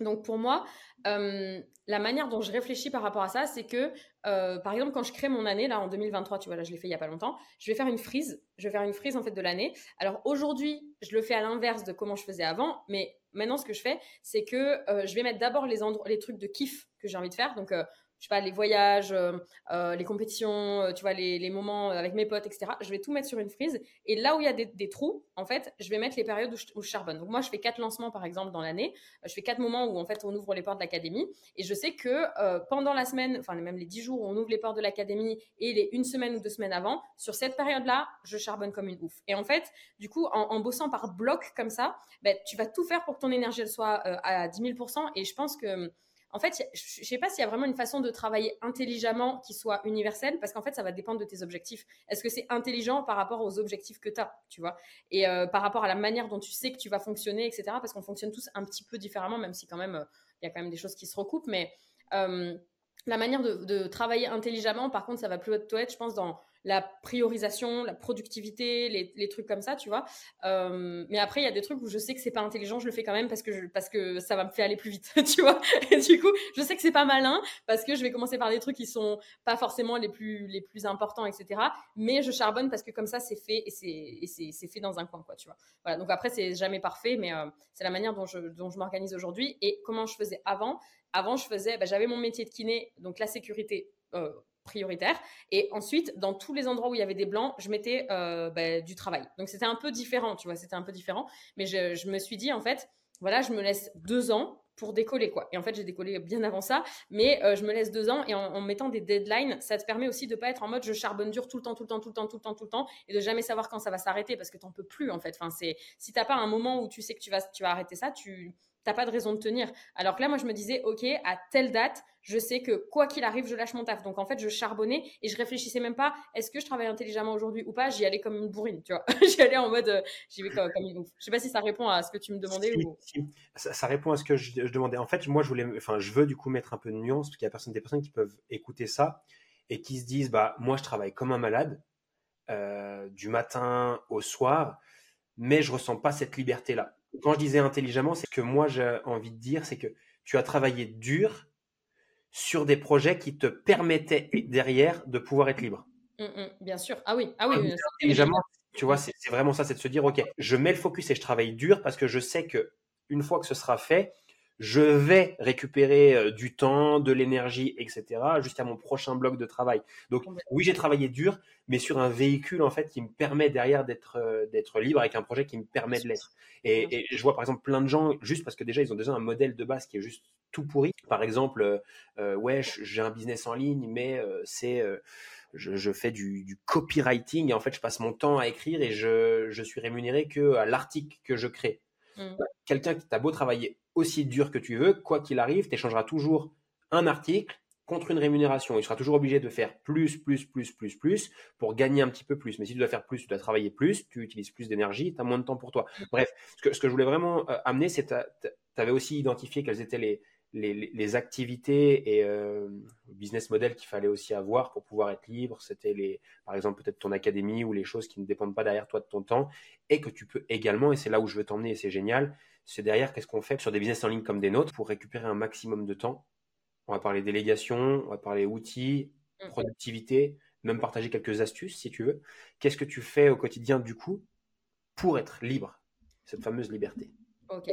donc pour moi, euh, la manière dont je réfléchis par rapport à ça, c'est que, euh, par exemple, quand je crée mon année, là en 2023, tu vois, là je l'ai fait il y a pas longtemps, je vais faire une frise, je vais faire une frise en fait de l'année. Alors aujourd'hui, je le fais à l'inverse de comment je faisais avant, mais maintenant ce que je fais, c'est que euh, je vais mettre d'abord les, les trucs de kiff que j'ai envie de faire. Donc je sais pas, les voyages, euh, euh, les compétitions, euh, tu vois, les, moments avec mes potes, etc. Je vais tout mettre sur une frise. Et là où il y a des, trous, en fait, je vais mettre les périodes où je, charbonne. Donc moi, je fais quatre lancements, par exemple, dans l'année. Je fais quatre moments où, en fait, on ouvre les portes de l'académie. Et je sais que pendant la semaine, enfin, même les dix jours où on ouvre les portes de l'académie et les une semaine ou deux semaines avant, sur cette période-là, je charbonne comme une ouf. Et en fait, du coup, en, bossant par bloc comme ça, ben, tu vas tout faire pour que ton énergie, soit euh, à 10 000% Et je pense que en fait, je ne sais pas s'il y a vraiment une façon de travailler intelligemment qui soit universelle, parce qu'en fait, ça va dépendre de tes objectifs. Est-ce que c'est intelligent par rapport aux objectifs que tu as, tu vois? Et euh, par rapport à la manière dont tu sais que tu vas fonctionner, etc. Parce qu'on fonctionne tous un petit peu différemment, même si quand même, euh, il y a quand même des choses qui se recoupent. Mais euh, la manière de, travailler intelligemment, par contre, ça va plus être, je pense, dans la priorisation, la productivité, les, trucs comme ça, tu vois. Euh, mais après, il y a des trucs où je sais que c'est pas intelligent, je le fais quand même parce que parce que ça va me faire aller plus vite, [LAUGHS] tu vois. Et du coup, je sais que c'est pas malin parce que je vais commencer par des trucs qui sont pas forcément les plus les plus importants, etc. Mais je charbonne parce que comme ça, c'est fait et c'est c'est fait dans un coin, quoi, tu vois. Voilà. Donc après, c'est jamais parfait, mais euh, c'est la manière dont je dont je m'organise aujourd'hui et comment je faisais avant. Avant, je faisais, bah, j'avais mon métier de kiné, donc la sécurité. Euh, prioritaire. Et ensuite, dans tous les endroits où il y avait des blancs, je mettais euh, bah, du travail. Donc c'était un peu différent, tu vois, c'était un peu différent. Mais je, me suis dit, en fait, voilà, je me laisse deux ans pour décoller, quoi. Et en fait, j'ai décollé bien avant ça, mais euh, je me laisse deux ans et en, en, mettant des deadlines, ça te permet aussi de pas être en mode je charbonne dur tout le temps, tout le temps, tout le temps, tout le temps, tout le temps, et de jamais savoir quand ça va s'arrêter parce que t'en peux plus, en fait. Enfin, c'est si t'as pas un moment où tu sais que tu vas, tu vas arrêter ça, tu t'as pas de raison de tenir. Alors que là, moi, je me disais, OK, à telle date, je sais que quoi qu'il arrive, je lâche mon taf. Donc, en fait, je charbonnais et je réfléchissais même pas, est-ce que je travaille intelligemment aujourd'hui ou pas? J'y allais comme une bourrine, tu vois. [LAUGHS] J'y allais en mode, euh, j'y vais comme, comme une ouf. Je sais pas si ça répond à ce que tu me demandais si, ou. Si. Ça, ça, répond à ce que je, je, demandais. En fait, moi, je voulais, enfin, je veux du coup mettre un peu de nuance parce qu'il y a personne, des personnes qui peuvent écouter ça et qui se disent, bah, moi, je travaille comme un malade, euh, du matin au soir, mais je ressens pas cette liberté-là quand je disais intelligemment, c'est que moi j'ai envie de dire, c'est que tu as travaillé dur sur des projets qui te permettaient derrière de pouvoir être libre. Mmh, mmh, bien sûr. Ah oui, ah oui. Ah, intelligemment, tu vois, c'est vraiment ça, c'est de se dire, ok, je mets le focus et je travaille dur parce que je sais que une fois que ce sera fait, je vais récupérer euh, du temps, de l'énergie, etc., jusqu'à mon prochain bloc de travail. Donc, oui, j'ai travaillé dur, mais sur un véhicule, en fait, qui me permet derrière d'être euh, d'être libre, avec un projet qui me permet de l'être. Et, et, je vois, par exemple, plein de gens, juste parce que déjà, ils ont déjà un modèle de base qui est juste tout pourri. Par exemple, euh, euh ouais, j'ai un business en ligne, mais euh, c'est... Euh, je, je, fais du, du, copywriting et en fait, je passe mon temps à écrire et je, je suis rémunéré que à l'article que je crée. Mmh. Quelqu'un qui t'a beau travailler aussi dur que tu veux, quoi qu'il arrive, tu échangeras toujours un article contre une rémunération. Il sera toujours obligé de faire plus, plus, plus, plus, plus pour gagner un petit peu plus. Mais si tu dois faire plus, tu dois travailler plus, tu utilises plus d'énergie, tu as moins de temps pour toi. Bref, ce que, ce que je voulais vraiment euh, amener, c'est que tu avais aussi identifié quelles étaient les, les, les activités et euh, business model qu'il fallait aussi avoir pour pouvoir être libre. C'était les, par exemple, peut-être ton académie ou les choses qui ne dépendent pas derrière toi de ton temps et que tu peux également, et c'est là où je veux t'emmener et c'est génial, c'est derrière qu'est-ce qu'on fait sur des business en ligne comme des nôtres pour récupérer un maximum de temps. On va parler délégation, on va parler outils, mmh. productivité, même partager quelques astuces si tu veux. Qu'est-ce que tu fais au quotidien du coup pour être libre, cette fameuse liberté? Ok.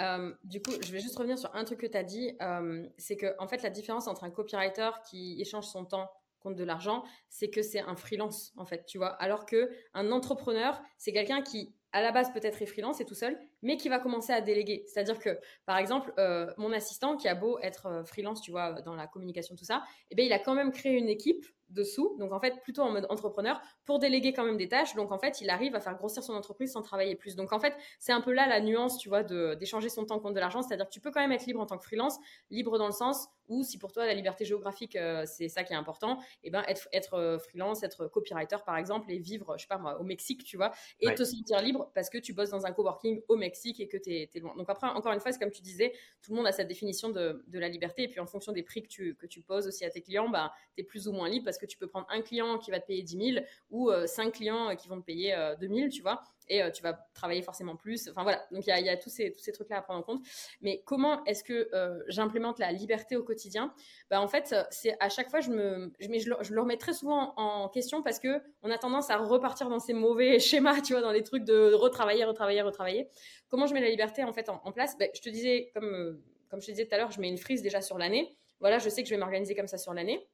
Euh, du coup, je vais juste revenir sur un truc que tu as dit. Euh, c'est que, en fait, la différence entre un copywriter qui échange son temps contre de l'argent, c'est que c'est un freelance, en fait, tu vois. Alors que un entrepreneur, c'est quelqu'un qui à la base peut-être est freelance et tout seul, mais qui va commencer à déléguer. C'est-à-dire que, par exemple, euh, mon assistant qui a beau être freelance, tu vois, dans la communication, tout ça, eh bien, il a quand même créé une équipe dessous, donc en fait plutôt en mode entrepreneur, pour déléguer quand même des tâches. Donc en fait, il arrive à faire grossir son entreprise sans travailler plus. Donc en fait, c'est un peu là la nuance, tu vois, d'échanger son temps contre de l'argent. C'est-à-dire que tu peux quand même être libre en tant que freelance, libre dans le sens où si pour toi la liberté géographique euh, c'est ça qui est important, et eh ben être, être euh, freelance, être copywriter par exemple et vivre, je sais pas moi, au Mexique, tu vois, et te sentir libre parce que tu bosses dans un coworking au Mexique et que tu es, loin. Donc après, encore une fois, c'est comme tu disais, tout le monde a sa définition de, de, la liberté et puis en fonction des prix que tu, que tu poses aussi à tes clients, bah, tu es plus ou moins libre parce que tu peux prendre un client qui va te payer 10 000 ou euh, cinq clients qui vont te payer 2 000, tu vois et euh, tu vas travailler forcément plus. Enfin voilà, donc il y a, tous ces, tous ces trucs-là à prendre en compte. Mais comment est-ce que euh, j'implémente la liberté au quotidien? Bah, En fait, c'est à chaque fois, je, me, je, mais je, le, remets très souvent en question parce que on a tendance à repartir dans ces mauvais [LAUGHS] schémas, tu vois, dans les trucs de retravailler, retravailler, retravailler. Comment je mets la liberté en fait en, place? Bah, Je te disais, comme, euh, comme je te disais tout à l'heure, je mets une frise déjà sur l'année. Voilà, je sais que je vais m'organiser comme ça sur l'année.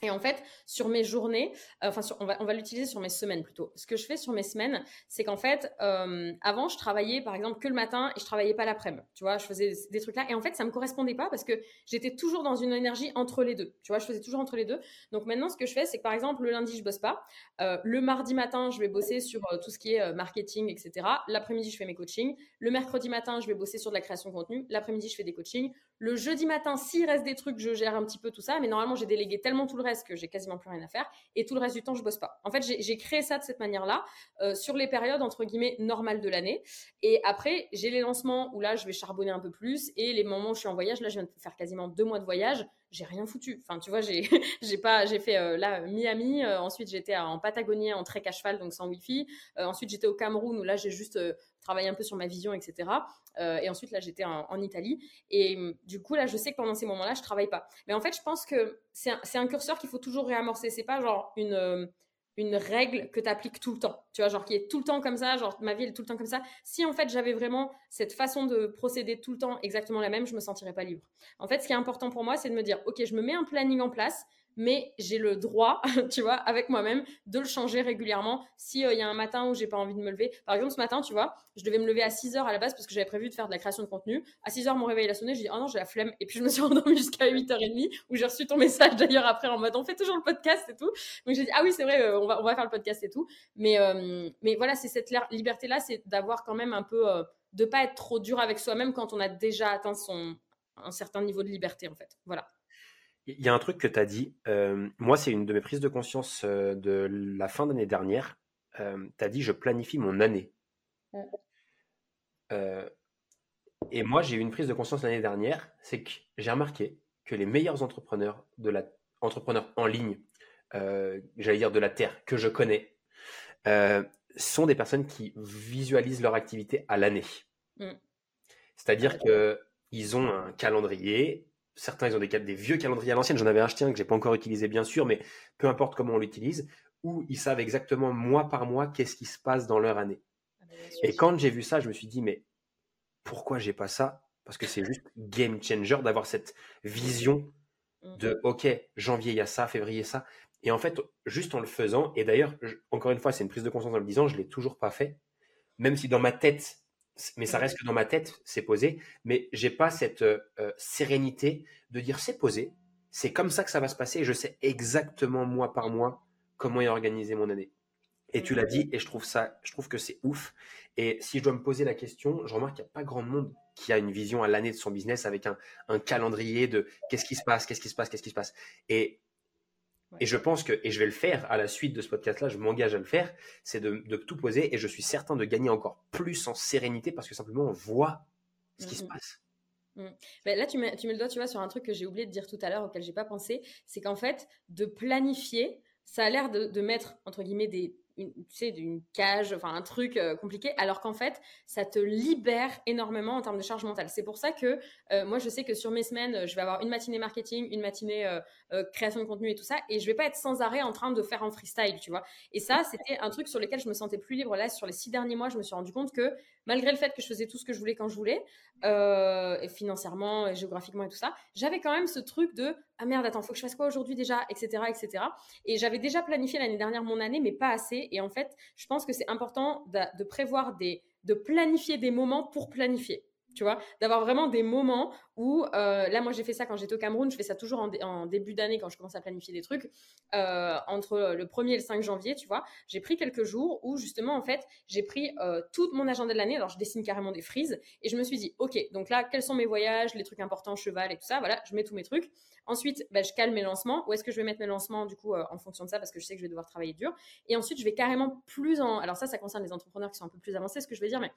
Et en fait, sur mes journées, euh, enfin, on va, l'utiliser sur mes semaines plutôt. Ce que je fais sur mes semaines, c'est qu'en fait, euh, avant, je travaillais par exemple que le matin et je travaillais pas l'après-midi. Tu vois, je faisais des trucs là. Et en fait, ça me correspondait pas parce que j'étais toujours dans une énergie entre les deux. Tu vois, je faisais toujours entre les deux. Donc maintenant, ce que je fais, c'est que par exemple, le lundi, je bosse pas. Euh, le mardi matin, je vais bosser sur tout ce qui est marketing, etc. L'après-midi, je fais mes coachings. Le mercredi matin, je vais bosser sur de la création de contenu. L'après-midi, je fais des coachings. Le jeudi matin, s'il reste des trucs, je gère un petit peu tout ça. Mais normalement, j'ai délégué tellement tout le reste que j'ai quasiment plus rien à faire. Et tout le reste du temps, je bosse pas. En fait, j'ai créé ça de cette manière-là euh, sur les périodes entre guillemets normales de l'année. Et après, j'ai les lancements où là, je vais charbonner un peu plus. Et les moments où je suis en voyage, là, je viens de faire quasiment deux mois de voyage j'ai rien foutu. Enfin, tu vois, [LAUGHS] j'ai, pas, j'ai fait euh, là Miami. Euh, ensuite, j'étais en Patagonie en trek à cheval, donc sans wifi. Euh, ensuite, j'étais au Cameroun où là, j'ai juste travaillé un peu sur ma vision, etc. et ensuite, là, j'étais en, Italie. Et mm, du coup, là, je sais que pendant ces moments-là, je travaille pas. Mais en fait, je pense que c'est un, un curseur qu'il faut toujours réamorcer. C'est pas genre une une règle que tu appliques tout le temps. Tu vois, genre qui est tout le temps comme ça, genre ma vie est tout le temps comme ça. Si en fait j'avais vraiment cette façon de procéder tout le temps exactement la même, je me sentirais pas libre. En fait, ce qui est important pour moi, c'est de me dire, OK, je me mets un planning en place, mais j'ai le droit, [LAUGHS] tu vois, avec moi-même, de le changer régulièrement s'il euh, y a un matin où j'ai pas envie de me lever. Par exemple, ce matin, tu vois, je devais me lever à 6 heures à la base parce que j'avais prévu de faire de la création de contenu. À 6 heures, mon réveil a sonné, j'ai dit, oh non, j'ai la flemme. Et puis, je me suis [LAUGHS] endormie jusqu'à 8h30 où j'ai reçu ton message d'ailleurs après en mode, on fait toujours le podcast et tout. Donc, j'ai dit, ah oui, c'est vrai, euh, on, va, on va faire le podcast et tout. Mais, euh, mais voilà, c'est cette liberté-là, c'est d'avoir quand même un peu, de pas être trop dur avec soi-même quand on a déjà atteint son, un certain niveau de liberté, en fait. Voilà. Il y a un truc que tu as dit. Euh, moi, c'est une de mes prises de conscience euh, de la fin d'année dernière. Euh, tu as dit je planifie mon année. et moi, j'ai eu une prise de conscience l'année dernière. C'est que j'ai remarqué que les meilleurs entrepreneurs, de la, entrepreneurs en ligne, j'allais dire de la Terre, que je connais, sont des personnes qui visualisent leur activité à l'année. Mm. C'est-à-dire qu'ils ont un calendrier certains, ils ont des, des vieux calendriers à l'ancienne. J'en avais acheté un que j'ai pas encore utilisé, bien sûr, mais peu importe comment on l'utilise, où ils savent exactement mois par mois qu'est-ce qui se passe dans leur année. Ah, et quand j'ai vu ça, je me suis dit, mais pourquoi j'ai pas ça? Parce que c'est juste game changer d'avoir cette vision de, mhm. OK, janvier, il y a ça, février, ça. Et en fait, juste en le faisant, et d'ailleurs, encore une fois, c'est une prise de conscience en le disant, je l'ai toujours pas fait, même si dans ma tête, mais ça reste que dans ma tête, c'est posé. Mais j'ai pas cette euh, euh, sérénité de dire c'est posé, c'est comme ça que ça va se passer et je sais exactement mois par mois comment y organiser mon année. Et tu l'as dit et je trouve ça, je trouve que c'est ouf. Et si je dois me poser la question, je remarque qu'il n'y a pas grand monde qui a une vision à l'année de son business avec un, un calendrier de qu'est-ce qui se passe, qu'est-ce qui se passe, qu'est-ce qui se passe. Et et je pense que, et je vais le faire à la suite de ce podcast-là, je m'engage à le faire, c'est de, tout poser et je suis certain de gagner encore plus en sérénité parce que simplement on voit ce qui se passe. Ben là, tu mets, tu mets le doigt, tu vois, sur un truc que j'ai oublié de dire tout à l'heure, auquel j'ai pas pensé, c'est qu'en fait, de planifier, ça a l'air de, de, mettre, entre guillemets, des, une, tu sais, d'une cage, enfin un truc euh, compliqué, alors qu'en fait, ça te libère énormément en termes de charge mentale. C'est pour ça que euh, moi, je sais que sur mes semaines, je vais avoir une matinée marketing, une matinée euh, création de contenu et tout ça, et je vais pas être sans arrêt en train de faire en freestyle, tu vois. Et ça, c'était un truc sur lequel je me sentais plus libre. Là, sur les six derniers mois, je me suis rendu compte que malgré le fait que je faisais tout ce que je voulais quand je voulais, et financièrement, et géographiquement et tout ça, j'avais quand même ce truc de ah merde, attends, faut que je fasse quoi aujourd'hui déjà, etc., etc. Et j'avais déjà planifié l'année dernière mon année, mais pas assez. Et en fait, je pense que c'est important de, prévoir des, de planifier des moments pour planifier. Tu vois, d'avoir vraiment des moments où, euh, là, moi, j'ai fait ça quand j'étais au Cameroun, je fais ça toujours en, début d'année quand je commence à planifier des trucs, euh, entre le 1er et le 5 janvier, tu vois, j'ai pris quelques jours où, justement, en fait, j'ai pris euh, tout mon agenda de l'année, alors je dessine carrément des frises, et je me suis dit, ok, donc là, quels sont mes voyages, les trucs importants, cheval et tout ça, voilà, je mets tous mes trucs. Ensuite, bah, je calme mes lancements. Où est-ce que je vais mettre mes lancements, du coup, en fonction de ça, parce que je sais que je vais devoir travailler dur. Et ensuite, je vais carrément plus en... Alors ça, ça concerne les entrepreneurs qui sont un peu plus avancés, ce que je vais dire, mais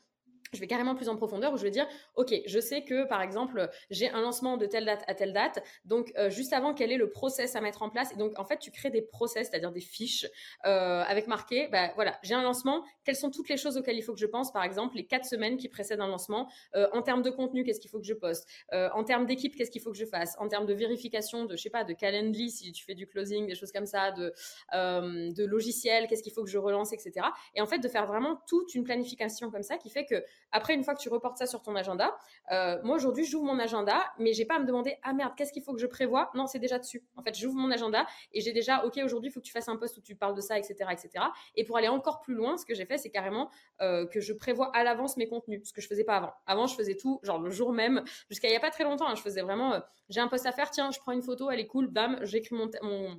je vais carrément plus en profondeur où je vais dire, OK, je sais que par exemple, j'ai un lancement de telle date à telle date. Donc, euh, juste avant, quel est le process à mettre en place? Et donc, en fait, tu crées des process, c'est-à-dire des fiches euh, avec marqué, bah, voilà, j'ai un lancement, quelles sont toutes les choses auxquelles il faut que je pense? Par exemple, les quatre semaines qui précèdent un lancement. Euh, en termes de contenu, qu'est-ce qu'il faut que je poste? En termes d'équipe, qu'est-ce qu'il faut que je fasse? En termes de vérification de, je sais pas, de Calendly, si tu fais du closing, des choses comme ça, de, de logiciel, qu'est-ce qu'il faut que je relance, etc. Et en fait, de faire vraiment toute une planification comme ça qui fait que après, une fois que tu reportes ça sur ton agenda, euh, moi aujourd'hui, j'ouvre mon agenda, mais j'ai pas à me demander ah merde, qu'est-ce qu'il faut que je prévoie? Non, c'est déjà dessus. En fait, j'ouvre mon agenda et j'ai déjà ok aujourd'hui, il faut que tu fasses un post où tu parles de ça, etc., etc. Et pour aller encore plus loin, ce que j'ai fait, c'est carrément euh, que je prévois à l'avance mes contenus, ce que je faisais pas avant. Avant, je faisais tout genre le jour même, jusqu'à il y a pas très longtemps. Hein, je faisais vraiment, euh, j'ai un post à faire, tiens, je prends une photo, elle est cool, bam, j'écris mon,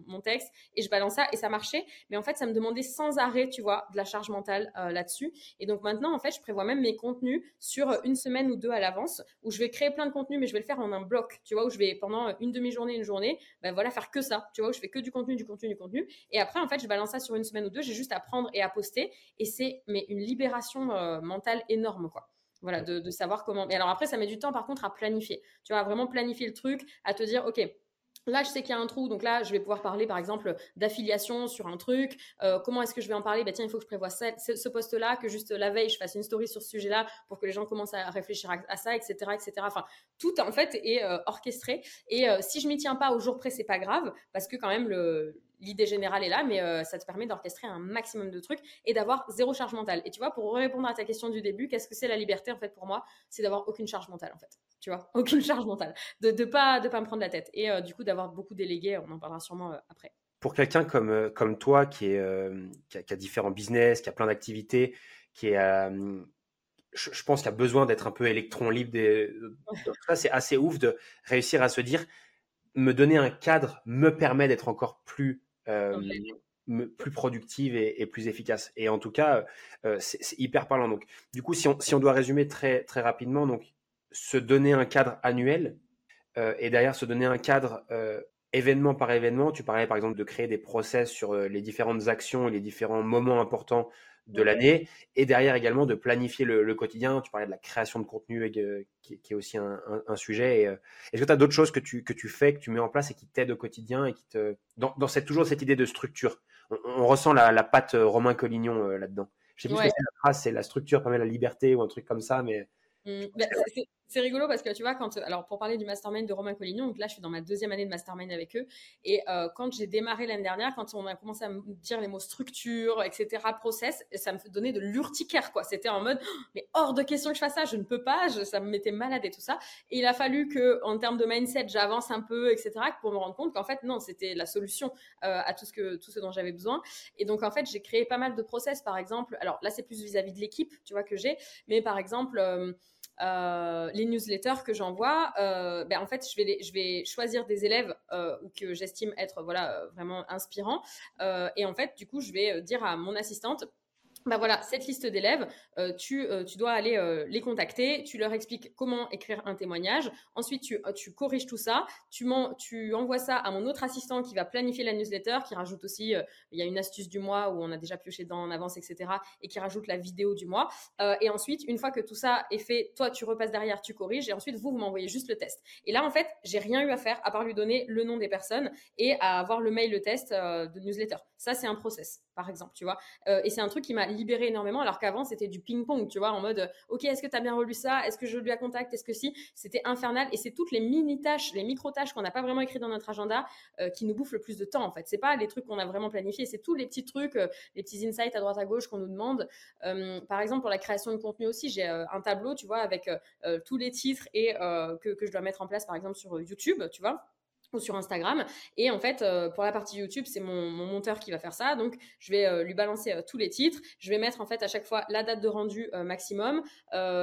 mon, texte et je balance ça et ça marchait. Mais en fait, ça me demandait sans arrêt, tu vois, de la charge mentale là-dessus. Et donc maintenant, en fait, je prévois même mes contenus sur une semaine ou deux à l'avance, où je vais créer plein de contenu, mais je vais le faire en un bloc, tu vois, où je vais pendant une demi-journée, une journée, ben voilà, faire que ça, tu vois, où je fais que du contenu, du contenu, du contenu. Et après, en fait, je balance ça sur une semaine ou deux, j'ai juste à prendre et à poster, et c'est mais une libération euh, mentale énorme, quoi. Voilà, de, de savoir comment. Et alors après, ça met du temps, par contre, à planifier. Tu vois, vraiment planifier le truc, à te dire, ok, Là, je sais qu'il y a un trou, donc là, je vais pouvoir parler, par exemple, d'affiliation sur un truc. Euh, comment est-ce que je vais en parler? Bah, Tiens, il faut que je prévoie ce, poste-là, que juste la veille, je fasse une story sur ce sujet-là pour que les gens commencent à réfléchir à, ça, etc., etc. Enfin, tout, en fait, est euh, orchestré. Et euh, si je m'y tiens pas au jour près, c'est pas grave, parce que quand même, l'idée générale est là, mais ça te permet d'orchestrer un maximum de trucs et d'avoir zéro charge mentale. Et tu vois, pour répondre à ta question du début, qu'est-ce que c'est la liberté en fait pour moi? C'est d'avoir aucune charge mentale en fait. Tu vois, aucune charge mentale, de ne pas de pas me prendre la tête et euh, du coup d'avoir beaucoup délégué. On en parlera sûrement euh, après. Pour quelqu'un comme comme toi qui est qui a, différents business, qui a plein d'activités, qui est je, pense qu'il a besoin d'être un peu électron libre. Des, ça, c'est assez ouf de réussir à se dire me donner un cadre me permet d'être encore plus euh, plus productive et, plus efficace. Et en tout cas, euh, c'est hyper parlant. Donc, du coup, si on, si on doit résumer très, très rapidement, donc, se donner un cadre annuel euh, et derrière se donner un cadre événement par événement. Tu parlais par exemple de créer des process sur les différentes actions et les différents moments importants de l'année et derrière également de planifier le, quotidien. Tu parlais de la création de contenu qui, est aussi un, sujet. Est-ce que tu as d'autres choses que tu, que tu fais, que tu mets en place et qui t'aident au quotidien et qui te dans, dans cette, toujours cette idée de structure? On, ressent la, la patte Romain Collignon là-dedans. Je sais plus ce que c'est la phrase, c'est la structure permet la liberté ou un truc comme ça, mais Mmh, bah, c'est rigolo parce que tu vois, quand, alors pour parler du mastermind de Romain Collignon, donc là je suis dans ma deuxième année de mastermind avec eux, et euh, quand j'ai démarré l'année dernière, quand on a commencé à me dire les mots structure, etc., process, ça me donnait de l'urticaire, quoi. C'était en mode, «Oh, [GASPS] mais hors de question que je fasse ça, je ne peux pas, ça me mettait malade et tout ça. Et il a fallu que, en termes de mindset, j'avance un peu, etc., pour me rendre compte qu'en fait, non, c'était la solution euh, à tout ce, que, tout ce dont j'avais besoin. Et donc, en fait, j'ai créé pas mal de process, par exemple, alors là c'est plus vis-à-vis de l'équipe, tu vois, que j'ai, mais par exemple, euh, euh, les newsletters que j'envoie, euh, ben en fait, je vais, je vais choisir des élèves euh, que j'estime être voilà vraiment inspirants. et en fait, du coup, je vais dire à mon assistante bah voilà, cette liste d'élèves, euh, tu, euh, tu dois aller euh, les contacter, tu leur expliques comment écrire un témoignage, ensuite tu, tu corriges tout ça, tu, tu envoies ça à mon autre assistant qui va planifier la newsletter, qui rajoute aussi, il y a une astuce du mois où on a déjà pioché dedans en avance, etc., et qui rajoute la vidéo du mois. et ensuite, une fois que tout ça est fait, toi tu repasses derrière, tu corriges, et ensuite vous, vous m'envoyez juste le test. Et là, en fait, j'ai rien eu à faire à part lui donner le nom des personnes et à avoir le mail, le test de newsletter. Ça, c'est un process, par exemple, tu vois. et c'est un truc qui m'a libéré énormément, alors qu'avant, c'était du ping-pong, tu vois, en mode, OK, est-ce que tu as bien relu ça? Est-ce que je lui ai contact Est-ce que si? C'était infernal. Et c'est toutes les mini-tâches, les micro-tâches qu'on n'a pas vraiment écrites dans notre agenda euh, qui nous bouffent le plus de temps, en fait. C'est pas les trucs qu'on a vraiment planifiés, c'est tous les petits trucs, euh, les petits insights à droite à gauche qu'on nous demande. Euh, par exemple, pour la création de contenu aussi, j'ai un tableau, tu vois, avec tous les titres et que, que je dois mettre en place, par exemple, sur YouTube, tu vois ou sur Instagram. Et en fait, euh, pour la partie YouTube, c'est mon, monteur qui va faire ça. Donc, je vais euh, lui balancer euh, tous les titres. Je vais mettre en fait à chaque fois la date de rendu maximum,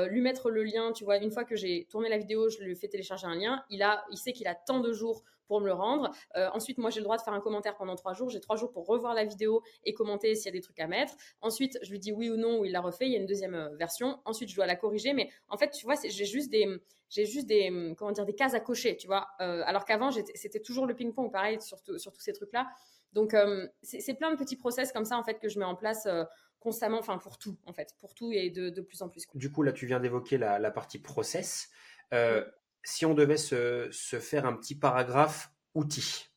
lui mettre le lien. Tu vois, une fois que j'ai tourné la vidéo, je lui fais télécharger un lien. Il a, il sait qu'il a tant de jours pour me le rendre. ensuite, moi, j'ai le droit de faire un commentaire pendant trois jours. J'ai trois jours pour revoir la vidéo et commenter s'il y a des trucs à mettre. Ensuite, je lui dis oui ou non, ou il l'a refait. Il y a une deuxième version. Ensuite, je dois la corriger. Mais en fait, tu vois, j'ai juste des j'ai juste des, hum, comment dire, des cases à cocher, tu vois. Euh, alors qu'avant, c'était toujours le ping-pong, pareil, sur, sur, tous ces trucs-là. Donc, hum, c'est plein de petits process comme ça, en fait, que je mets en place euh, constamment, enfin, pour tout, en fait, pour tout et de, de plus en plus. Du coup, là, tu viens d'évoquer la, la, partie process. Euh, si on devait se, se, faire un petit paragraphe outils.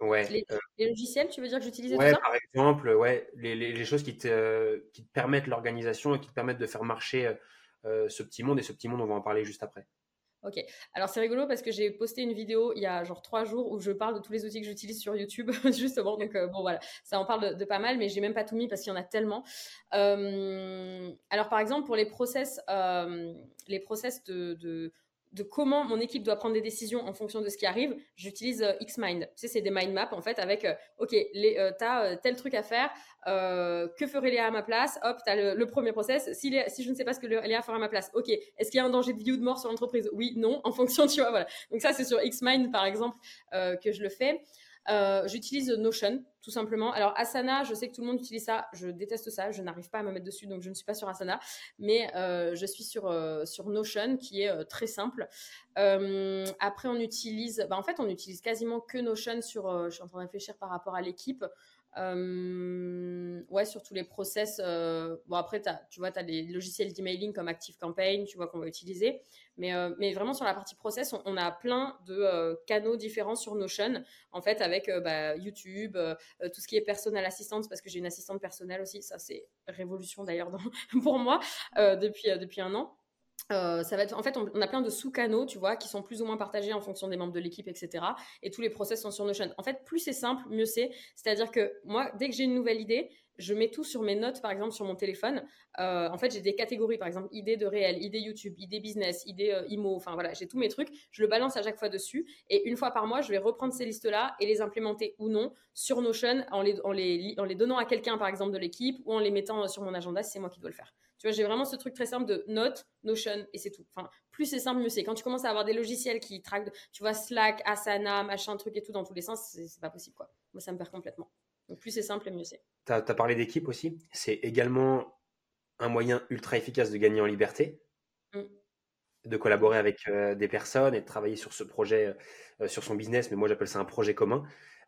Ouais, les, logiciels, tu veux dire que j'utilise ouais, par exemple, ouais, les, les, les, choses qui te, qui te permettent l'organisation et qui te permettent de faire marcher euh, ce petit monde et ce petit monde, on va en parler juste après. Ok, alors c'est rigolo parce que j'ai posté une vidéo il y a genre trois jours où je parle de tous les outils que j'utilise sur YouTube, [LAUGHS] justement. Donc euh, bon voilà, ça en parle de, pas mal, mais j'ai même pas tout mis parce qu'il y en a tellement. Euh, alors par exemple pour les process, les process de comment mon équipe doit prendre des décisions en fonction de ce qui arrive, j'utilise euh, Xmind. Tu sais, c'est des mind maps en fait avec, euh, ok, euh, t'as tel truc à faire, que ferait Léa à ma place Hop, t'as le, le premier process. Si, si je ne sais pas ce que Léa fera à ma place, ok, est-ce qu'il y a un danger de vie ou de mort sur l'entreprise? Oui, non, en [LAUGHS] fonction, tu vois, voilà. Donc ça, c'est sur Xmind par exemple que je le fais. Euh, j'utilise Notion, tout simplement. Alors Asana, je sais que tout le monde utilise ça. Je déteste ça. Je n'arrive pas à me mettre dessus, donc je ne suis pas sur Asana. Mais euh, je suis sur, euh, sur Notion, qui est très simple. après, on utilise... Bah, en fait, on utilise quasiment que Notion sur... je suis en train de réfléchir par rapport à l'équipe. Euh, ouais, sur tous les process. Euh, bon, après, tu vois, tu as des logiciels d'emailing comme ActiveCampaign, tu vois, qu'on va utiliser. Mais, euh, mais vraiment, sur la partie process, on, a plein de canaux différents sur Notion, en fait, avec bah, YouTube, tout ce qui est personnel assistance, parce que j'ai une assistante personnelle aussi. Ça, c'est révolution d'ailleurs [LAUGHS] pour moi depuis, depuis un an. Euh, en fait, on, a plein de sous-canaux, tu vois, qui sont plus ou moins partagés en fonction des membres de l'équipe, etc. Et tous les process sont sur Notion. En fait, plus c'est simple, mieux c'est. C'est-à-dire que moi, dès que j'ai une nouvelle idée, je mets tout sur mes notes, par exemple, sur mon téléphone. Euh, en fait, j'ai des catégories, par exemple, idées de réel, idées YouTube, idées business, idées euh, IMO. Enfin, voilà, j'ai tous mes trucs. Je le balance à chaque fois dessus. Et une fois par mois, je vais reprendre ces listes-là et les implémenter ou non sur Notion en les, en les, en les donnant à quelqu'un, par exemple, de l'équipe ou en les mettant sur mon agenda si c'est moi qui dois le faire. Tu vois, j'ai vraiment ce truc très simple de notes, Notion et c'est tout. Enfin, plus c'est simple, mieux c'est. Quand tu commences à avoir des logiciels qui traquent, tu vois, Slack, Asana, machin, truc et tout dans tous les sens, c'est pas possible, quoi. Moi, ça me perd complètement. Donc, plus c'est simple et mieux c'est. Tu as, parlé d'équipe aussi. C'est également un moyen ultra efficace de gagner en liberté, mm. de collaborer avec euh, des personnes et de travailler sur ce projet, euh, sur son business, mais moi j'appelle ça un projet commun.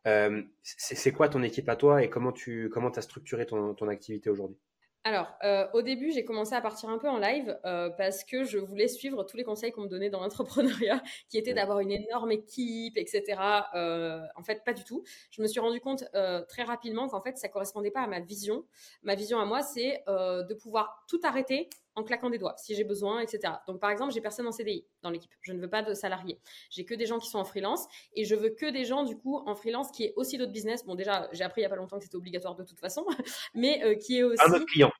Euh, c'est quoi ton équipe à toi et comment tu comment as structuré ton, ton activité aujourd'hui? Alors, euh, au début, j'ai commencé à partir un peu en live euh, parce que je voulais suivre tous les conseils qu'on me donnait dans [LAUGHS] l'entrepreneuriat, qui étaient d'avoir une énorme équipe, etc. Euh, en fait, pas du tout. Je me suis rendu compte très rapidement qu'en fait, ça correspondait pas à ma vision. Ma vision à moi, c'est de pouvoir tout arrêter en claquant des doigts, si j'ai besoin, etc. Donc, par exemple, j'ai personne en CDI dans l'équipe. Je ne veux pas de salariés. J'ai que des gens qui sont en freelance et je veux que des gens, du coup, en freelance qui aient aussi d'autres business. Bon, déjà, j'ai appris il n'y a pas longtemps que c'était obligatoire de toute façon, [LAUGHS] mais euh, qui est aussi. Un autre client.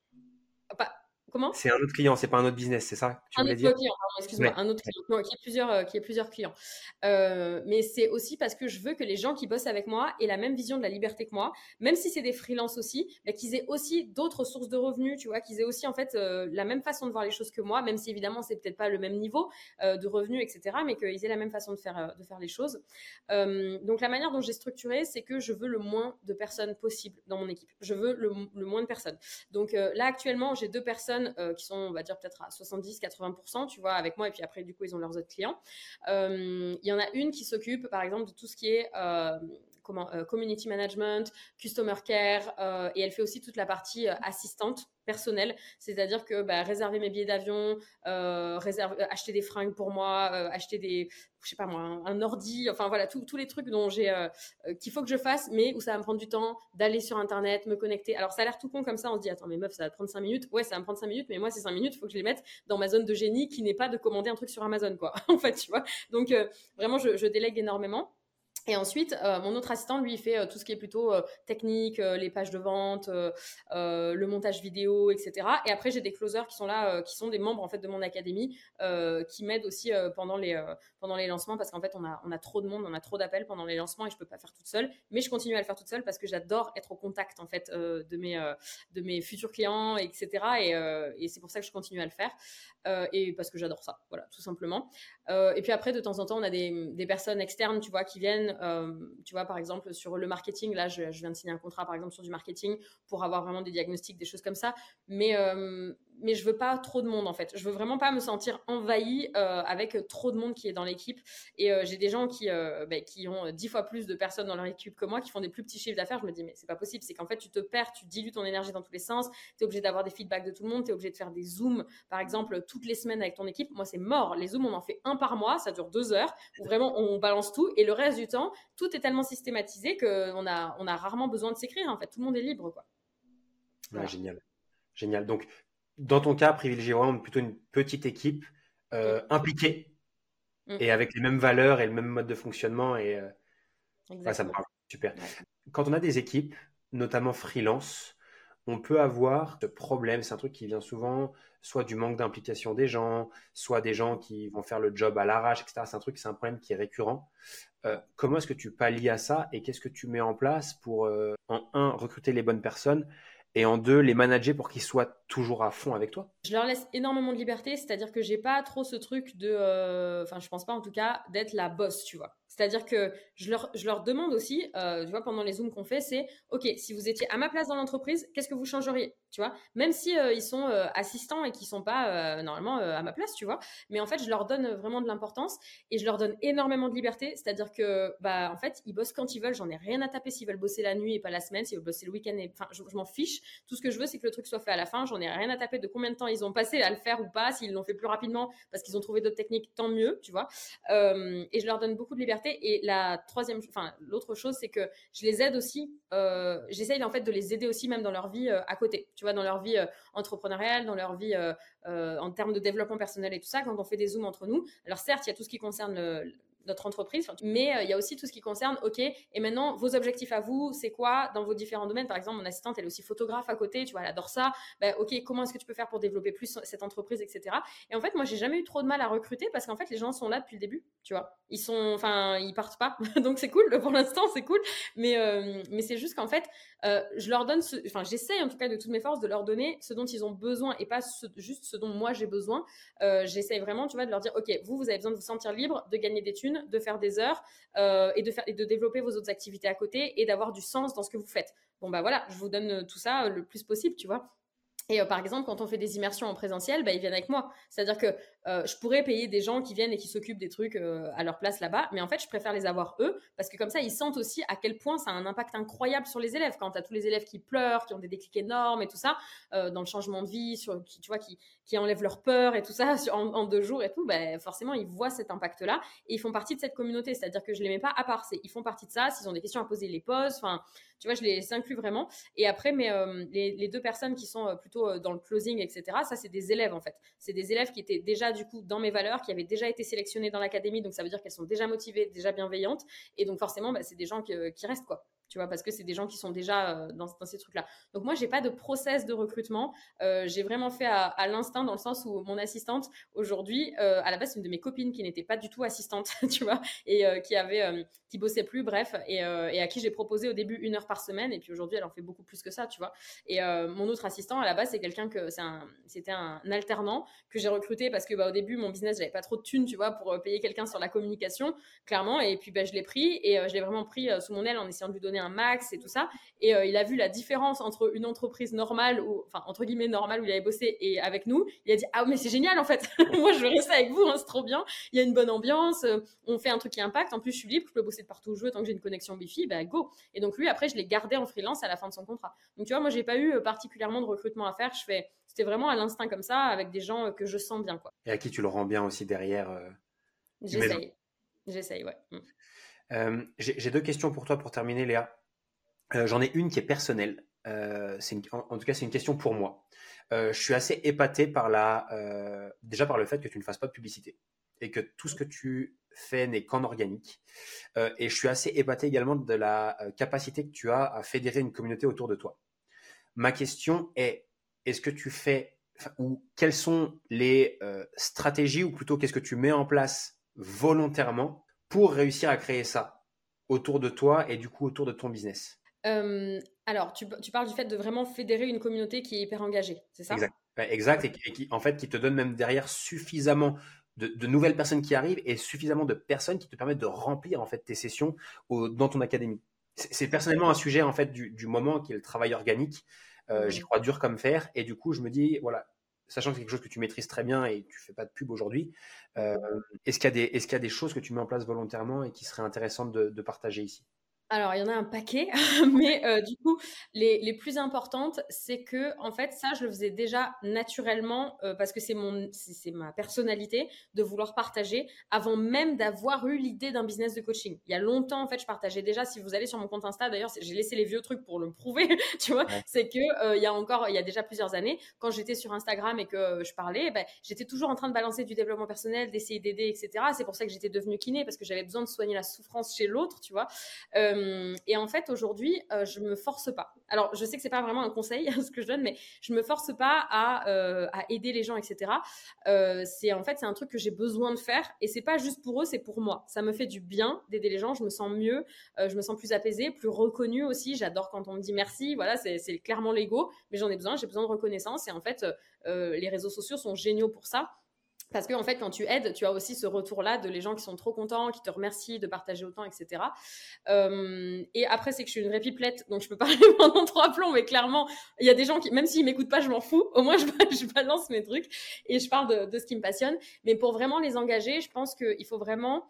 Comment C'est un autre client, c'est pas un autre business, c'est ça Un autre client, excuse-moi, un autre client, qui a plusieurs, euh, qui plusieurs clients. Euh, mais c'est aussi parce que je veux que les gens qui bossent avec moi aient la même vision de la liberté que moi, même si c'est des freelances aussi, mais qu'ils aient aussi d'autres sources de revenus, tu vois, qu'ils aient aussi en fait euh, la même façon de voir les choses que moi, même si évidemment c'est peut-être pas le même niveau de revenus, etc., mais qu'ils aient la même façon de faire, de faire les choses. donc la manière dont j'ai structuré, c'est que je veux le moins de personnes possible dans mon équipe. Je veux le, le moins de personnes. Donc là actuellement, j'ai deux personnes euh, qui sont, on va dire, peut-être à 70-80%, tu vois, avec moi, et puis après, du coup, ils ont leurs autres clients. Euh, il y en a une qui s'occupe, par exemple, de tout ce qui est euh, comment, community management, customer care, et elle fait aussi toute la partie assistante personnelle, c'est-à-dire que bah, réserver mes billets d'avion, euh, acheter des fringues pour moi, acheter des, je sais pas moi, un, ordi, enfin voilà, tous les trucs dont j'ai, qu'il faut que je fasse, mais où ça va me prendre du temps d'aller sur Internet, me connecter. Alors ça a l'air tout con comme ça, on se dit, attends, mais meuf, ça va prendre 5 minutes. Ouais, ça va me prendre 5 minutes, mais moi, ces 5 minutes, il faut que je les mette dans ma zone de génie qui n'est pas de commander un truc sur Amazon, quoi, [LAUGHS] en fait, tu vois. Donc, vraiment, je délègue énormément. Et ensuite, euh, mon autre assistant, lui, fait euh, tout ce qui est plutôt euh, technique, les pages de vente, le montage vidéo, etc. Et après, j'ai des closers qui sont là, qui sont des membres en fait de mon académie, qui m'aident aussi pendant les pendant les lancements parce qu'en fait, on a on a trop de monde, on a trop d'appels pendant les lancements et je peux pas faire toute seule. Mais je continue à le faire toute seule parce que j'adore être au contact en fait de mes de mes futurs clients, etc. Et, et c'est pour ça que je continue à le faire et parce que j'adore ça, voilà, tout simplement. et puis après, de temps en temps, on a des, des personnes externes, tu vois, qui viennent euh, tu vois, par exemple, sur le marketing, là, je, viens de signer un contrat, par exemple, sur du marketing pour avoir vraiment des diagnostics, des choses comme ça. Mais, euh, mais je veux pas trop de monde, en fait. Je veux vraiment pas me sentir envahi euh, avec trop de monde qui est dans l'équipe. Et j'ai des gens qui, bah, qui ont dix fois plus de personnes dans leur équipe que moi, qui font des plus petits chiffres d'affaires. Je me dis, mais c'est pas possible. C'est qu'en fait, tu te perds, tu dilues ton énergie dans tous les sens. Tu es obligé d'avoir des feedbacks de tout le monde. Tu es obligé de faire des zooms, par exemple, toutes les semaines avec ton équipe. Moi, c'est mort. Les zooms, on en fait un par mois. Ça dure deux heures où vraiment on balance tout. Et le reste du temps, tout est tellement systématisé qu'on a, on a rarement besoin de s'écrire. En fait, tout le monde est libre. Quoi. génial. Génial. Donc, dans ton cas, privilégier vraiment plutôt une petite équipe euh, mm. impliquée mm. et avec les mêmes valeurs et le même mode de fonctionnement. Et euh, ça me parle. Super. Quand on a des équipes, notamment freelance, on peut avoir ce problème. C'est un truc qui vient souvent, soit du manque d'implication des gens, soit des gens qui vont faire le job à l'arrache, etc. C'est un truc, c'est un problème qui est récurrent. Euh, comment est-ce que tu pallies à ça et qu'est-ce que tu mets en place pour, en un, recruter les bonnes personnes et en deux, les manager pour qu'ils soient toujours à fond avec toi Je leur laisse énormément de liberté, c'est-à-dire que j'ai pas trop ce truc de, euh, enfin, je pense pas en tout cas, d'être la boss, tu vois. C'est-à-dire que je leur, je leur demande aussi, euh, tu vois, pendant les zooms qu'on fait, c'est OK, si vous étiez à ma place dans l'entreprise, qu'est-ce que vous changeriez Tu vois, même si euh, ils sont euh, assistants et qu'ils sont pas normalement à ma place, tu vois. Mais en fait, je leur donne vraiment de l'importance et je leur donne énormément de liberté. C'est-à-dire que, bah, en fait, ils bossent quand ils veulent. J'en ai rien à taper s'ils veulent bosser la nuit et pas la semaine, s'ils veulent bosser le week-end. Enfin, je, je m'en fiche. Tout ce que je veux, c'est que le truc soit fait à la fin. J'en ai rien à taper de combien de temps ils ont passé à le faire ou pas. S'ils l'ont fait plus rapidement parce qu'ils ont trouvé d'autres techniques, tant mieux, tu vois. et je leur donne beaucoup de liberté. Et la troisième, enfin l'autre chose, c'est que je les aide aussi. Euh, J'essaye en fait de les aider aussi même dans leur vie euh, à côté. Tu vois, dans leur vie euh, entrepreneuriale, dans leur vie en termes de développement personnel et tout ça. Quand on fait des zooms entre nous, alors certes, il y a tout ce qui concerne le, notre entreprise. Mais euh, il y a aussi tout ce qui concerne, OK, et maintenant, vos objectifs à vous, c'est quoi dans vos différents domaines? Par exemple, mon assistante, elle est aussi photographe à côté, tu vois, elle adore ça. Ben, OK, comment est-ce que tu peux faire pour développer plus cette entreprise, etc. Et en fait, moi, j'ai jamais eu trop de mal à recruter parce qu'en fait, les gens sont là depuis le début, tu vois. Ils sont, enfin, ils partent pas. [LAUGHS] Donc, c'est cool. Pour l'instant, c'est cool. Mais, euh, mais c'est juste qu'en fait, euh, je leur donne, enfin, j'essaye en tout cas de toutes mes forces de leur donner ce dont ils ont besoin et pas juste ce dont moi j'ai besoin. j'essaye vraiment, tu vois, de leur dire, OK, vous, vous avez besoin de vous sentir libre, de gagner des thunes, de faire des heures euh, et, de faire, et de développer vos autres activités à côté et d'avoir du sens dans ce que vous faites. Bon, bah voilà, je vous donne euh, tout ça euh, le plus possible, tu vois. Et par exemple, quand on fait des immersions en présentiel, bah, ils viennent avec moi. C'est-à-dire que euh, je pourrais payer des gens qui viennent et qui s'occupent des trucs euh, à leur place là-bas, mais en fait, je préfère les avoir eux parce que comme ça, ils sentent aussi à quel point ça a un impact incroyable sur les élèves. Quand tu as tous les élèves qui pleurent, qui ont des déclics énormes et tout ça, euh, dans le changement de vie, sur, qui, tu vois, qui, qui enlèvent leur peur et tout ça [LAUGHS] en, deux jours et tout, ben, forcément, ils voient cet impact-là et ils font partie de cette communauté. C'est-à-dire que je les mets pas à part, ils font partie de ça. S'ils ont des questions à poser, ils les posent. Enfin, tu vois, je les inclus vraiment. Et après, mais les, les, deux personnes qui sont plutôt dans le closing, etc., ça, c'est des élèves en fait. C'est des élèves qui étaient déjà du coup dans mes valeurs qui avaient déjà été sélectionnées dans l'académie, donc ça veut dire qu'elles sont déjà motivées, déjà bienveillantes, et donc forcément, bah, c'est des gens qui, qui restent quoi tu vois, parce que c'est des gens qui sont déjà euh, dans, ces trucs-là. Donc moi, j'ai pas de process de recrutement. Euh, j'ai vraiment fait à, l'instinct dans le sens où mon assistante aujourd'hui, euh, à la base, c'est une de mes copines qui n'était pas du tout assistante, [LAUGHS] tu vois, et qui avait, qui bossait plus, bref, et, à qui j'ai proposé au début une heure par semaine, et puis aujourd'hui, elle en fait beaucoup plus que ça, tu vois. Et mon autre assistant, à la base, c'est quelqu'un que c'était un, alternant que j'ai recruté parce que bah, au début, mon business, j'avais pas trop de thunes, tu vois, pour payer quelqu'un sur la communication, clairement, et puis bah, je l'ai pris et je l'ai vraiment pris sous mon aile en essayant de lui donner un max et tout ça. Et euh, il a vu la différence entre une entreprise normale, ou, enfin, entre guillemets normale, où il avait bossé, et avec nous. Il a dit Ah, mais c'est génial en fait. [LAUGHS] Moi, je veux rester avec vous, hein, c'est trop bien. Il y a une bonne ambiance, euh, on fait un truc qui impacte. En plus, je suis libre, je peux bosser de partout où je veux tant que j'ai une connexion Wi-Fi, bah go. Et donc, lui, après, je l'ai gardé en freelance à la fin de son contrat. Donc, tu vois, moi, j'ai pas eu euh, particulièrement de recrutement à faire. Je fais, c'était vraiment à l'instinct comme ça, avec des gens que je sens bien, quoi. Et à qui tu le rends bien aussi derrière J'essaye. J'essaye, ouais. Mm. j'ai deux questions pour toi pour terminer, Léa. Euh, j'en ai une qui est personnelle. Euh, en, tout cas, c'est une question pour moi. Euh, je suis assez épaté par la, déjà par le fait que tu ne fasses pas de publicité. et que tout ce que tu fais n'est qu'en organique. Euh, et je suis assez épaté également de la euh, capacité que tu as à fédérer une communauté autour de toi. Ma question est, est-ce que tu fais, ou quelles sont les euh, stratégies, ou plutôt qu'est-ce que tu mets en place volontairement pour réussir à créer ça autour de toi et du coup autour de ton business Alors, tu, parles du fait de vraiment fédérer une communauté qui est hyper engagée, c'est ça? Exact. Exact, et, qui, en fait, qui te donne même derrière suffisamment de, nouvelles personnes qui arrivent et suffisamment de personnes qui te permettent de remplir en fait tes sessions dans ton académie. C'est personnellement un sujet en fait du, moment qui est le travail organique. Euh, j'y crois dur comme fer et du coup je me dis voilà sachant que c'est quelque chose que tu maîtrises très bien et tu fais pas de pub aujourd'hui, euh, est-ce qu'il y, est y, a des choses que tu mets en place volontairement et qui seraient intéressantes de partager ici? Alors, il y en a un paquet, [LAUGHS] mais euh, du coup, les, les plus importantes, c'est que, en fait, ça, je le faisais déjà naturellement euh, parce que c'est mon, c'est ma personnalité de vouloir partager avant même d'avoir eu l'idée d'un business de coaching. Il y a longtemps, en fait, je partageais déjà. Si vous allez sur mon compte Insta, d'ailleurs, j'ai laissé les vieux trucs pour le prouver, [LAUGHS] tu vois. C'est que euh, il y a encore, il y a déjà plusieurs années, quand j'étais sur Instagram et que je parlais, ben, j'étais toujours en train de balancer du développement personnel, d'essayer d'aider, etc. C'est pour ça que j'étais devenue kiné parce que j'avais besoin de soigner la souffrance chez l'autre, tu vois. Euh, et en fait, aujourd'hui, euh, je me force pas. Alors, je sais que c'est pas vraiment un conseil [LAUGHS] ce que je donne, mais je me force pas à, euh, à aider les gens, etc. c'est en fait, c'est un truc que j'ai besoin de faire, et c'est pas juste pour eux, c'est pour moi. Ça me fait du bien d'aider les gens. Je me sens mieux, je me sens plus apaisée, plus reconnue aussi. J'adore quand on me dit merci. Voilà, c'est clairement l'ego, mais j'en ai besoin. J'ai besoin de reconnaissance, et en fait, les réseaux sociaux sont géniaux pour ça. Parce qu'en en fait, quand tu aides, tu as aussi ce retour-là de les gens qui sont trop contents, qui te remercient de partager autant, etc. Euh, et après, c'est que je suis une vraie donc je peux [LAUGHS] parler pendant trois plombs, mais clairement, il y a des gens qui, même s'ils m'écoutent pas, je m'en fous. Au moins, je, [LAUGHS] balance mes trucs et je parle de, ce qui me passionne. Mais pour vraiment les engager, je pense qu'il faut vraiment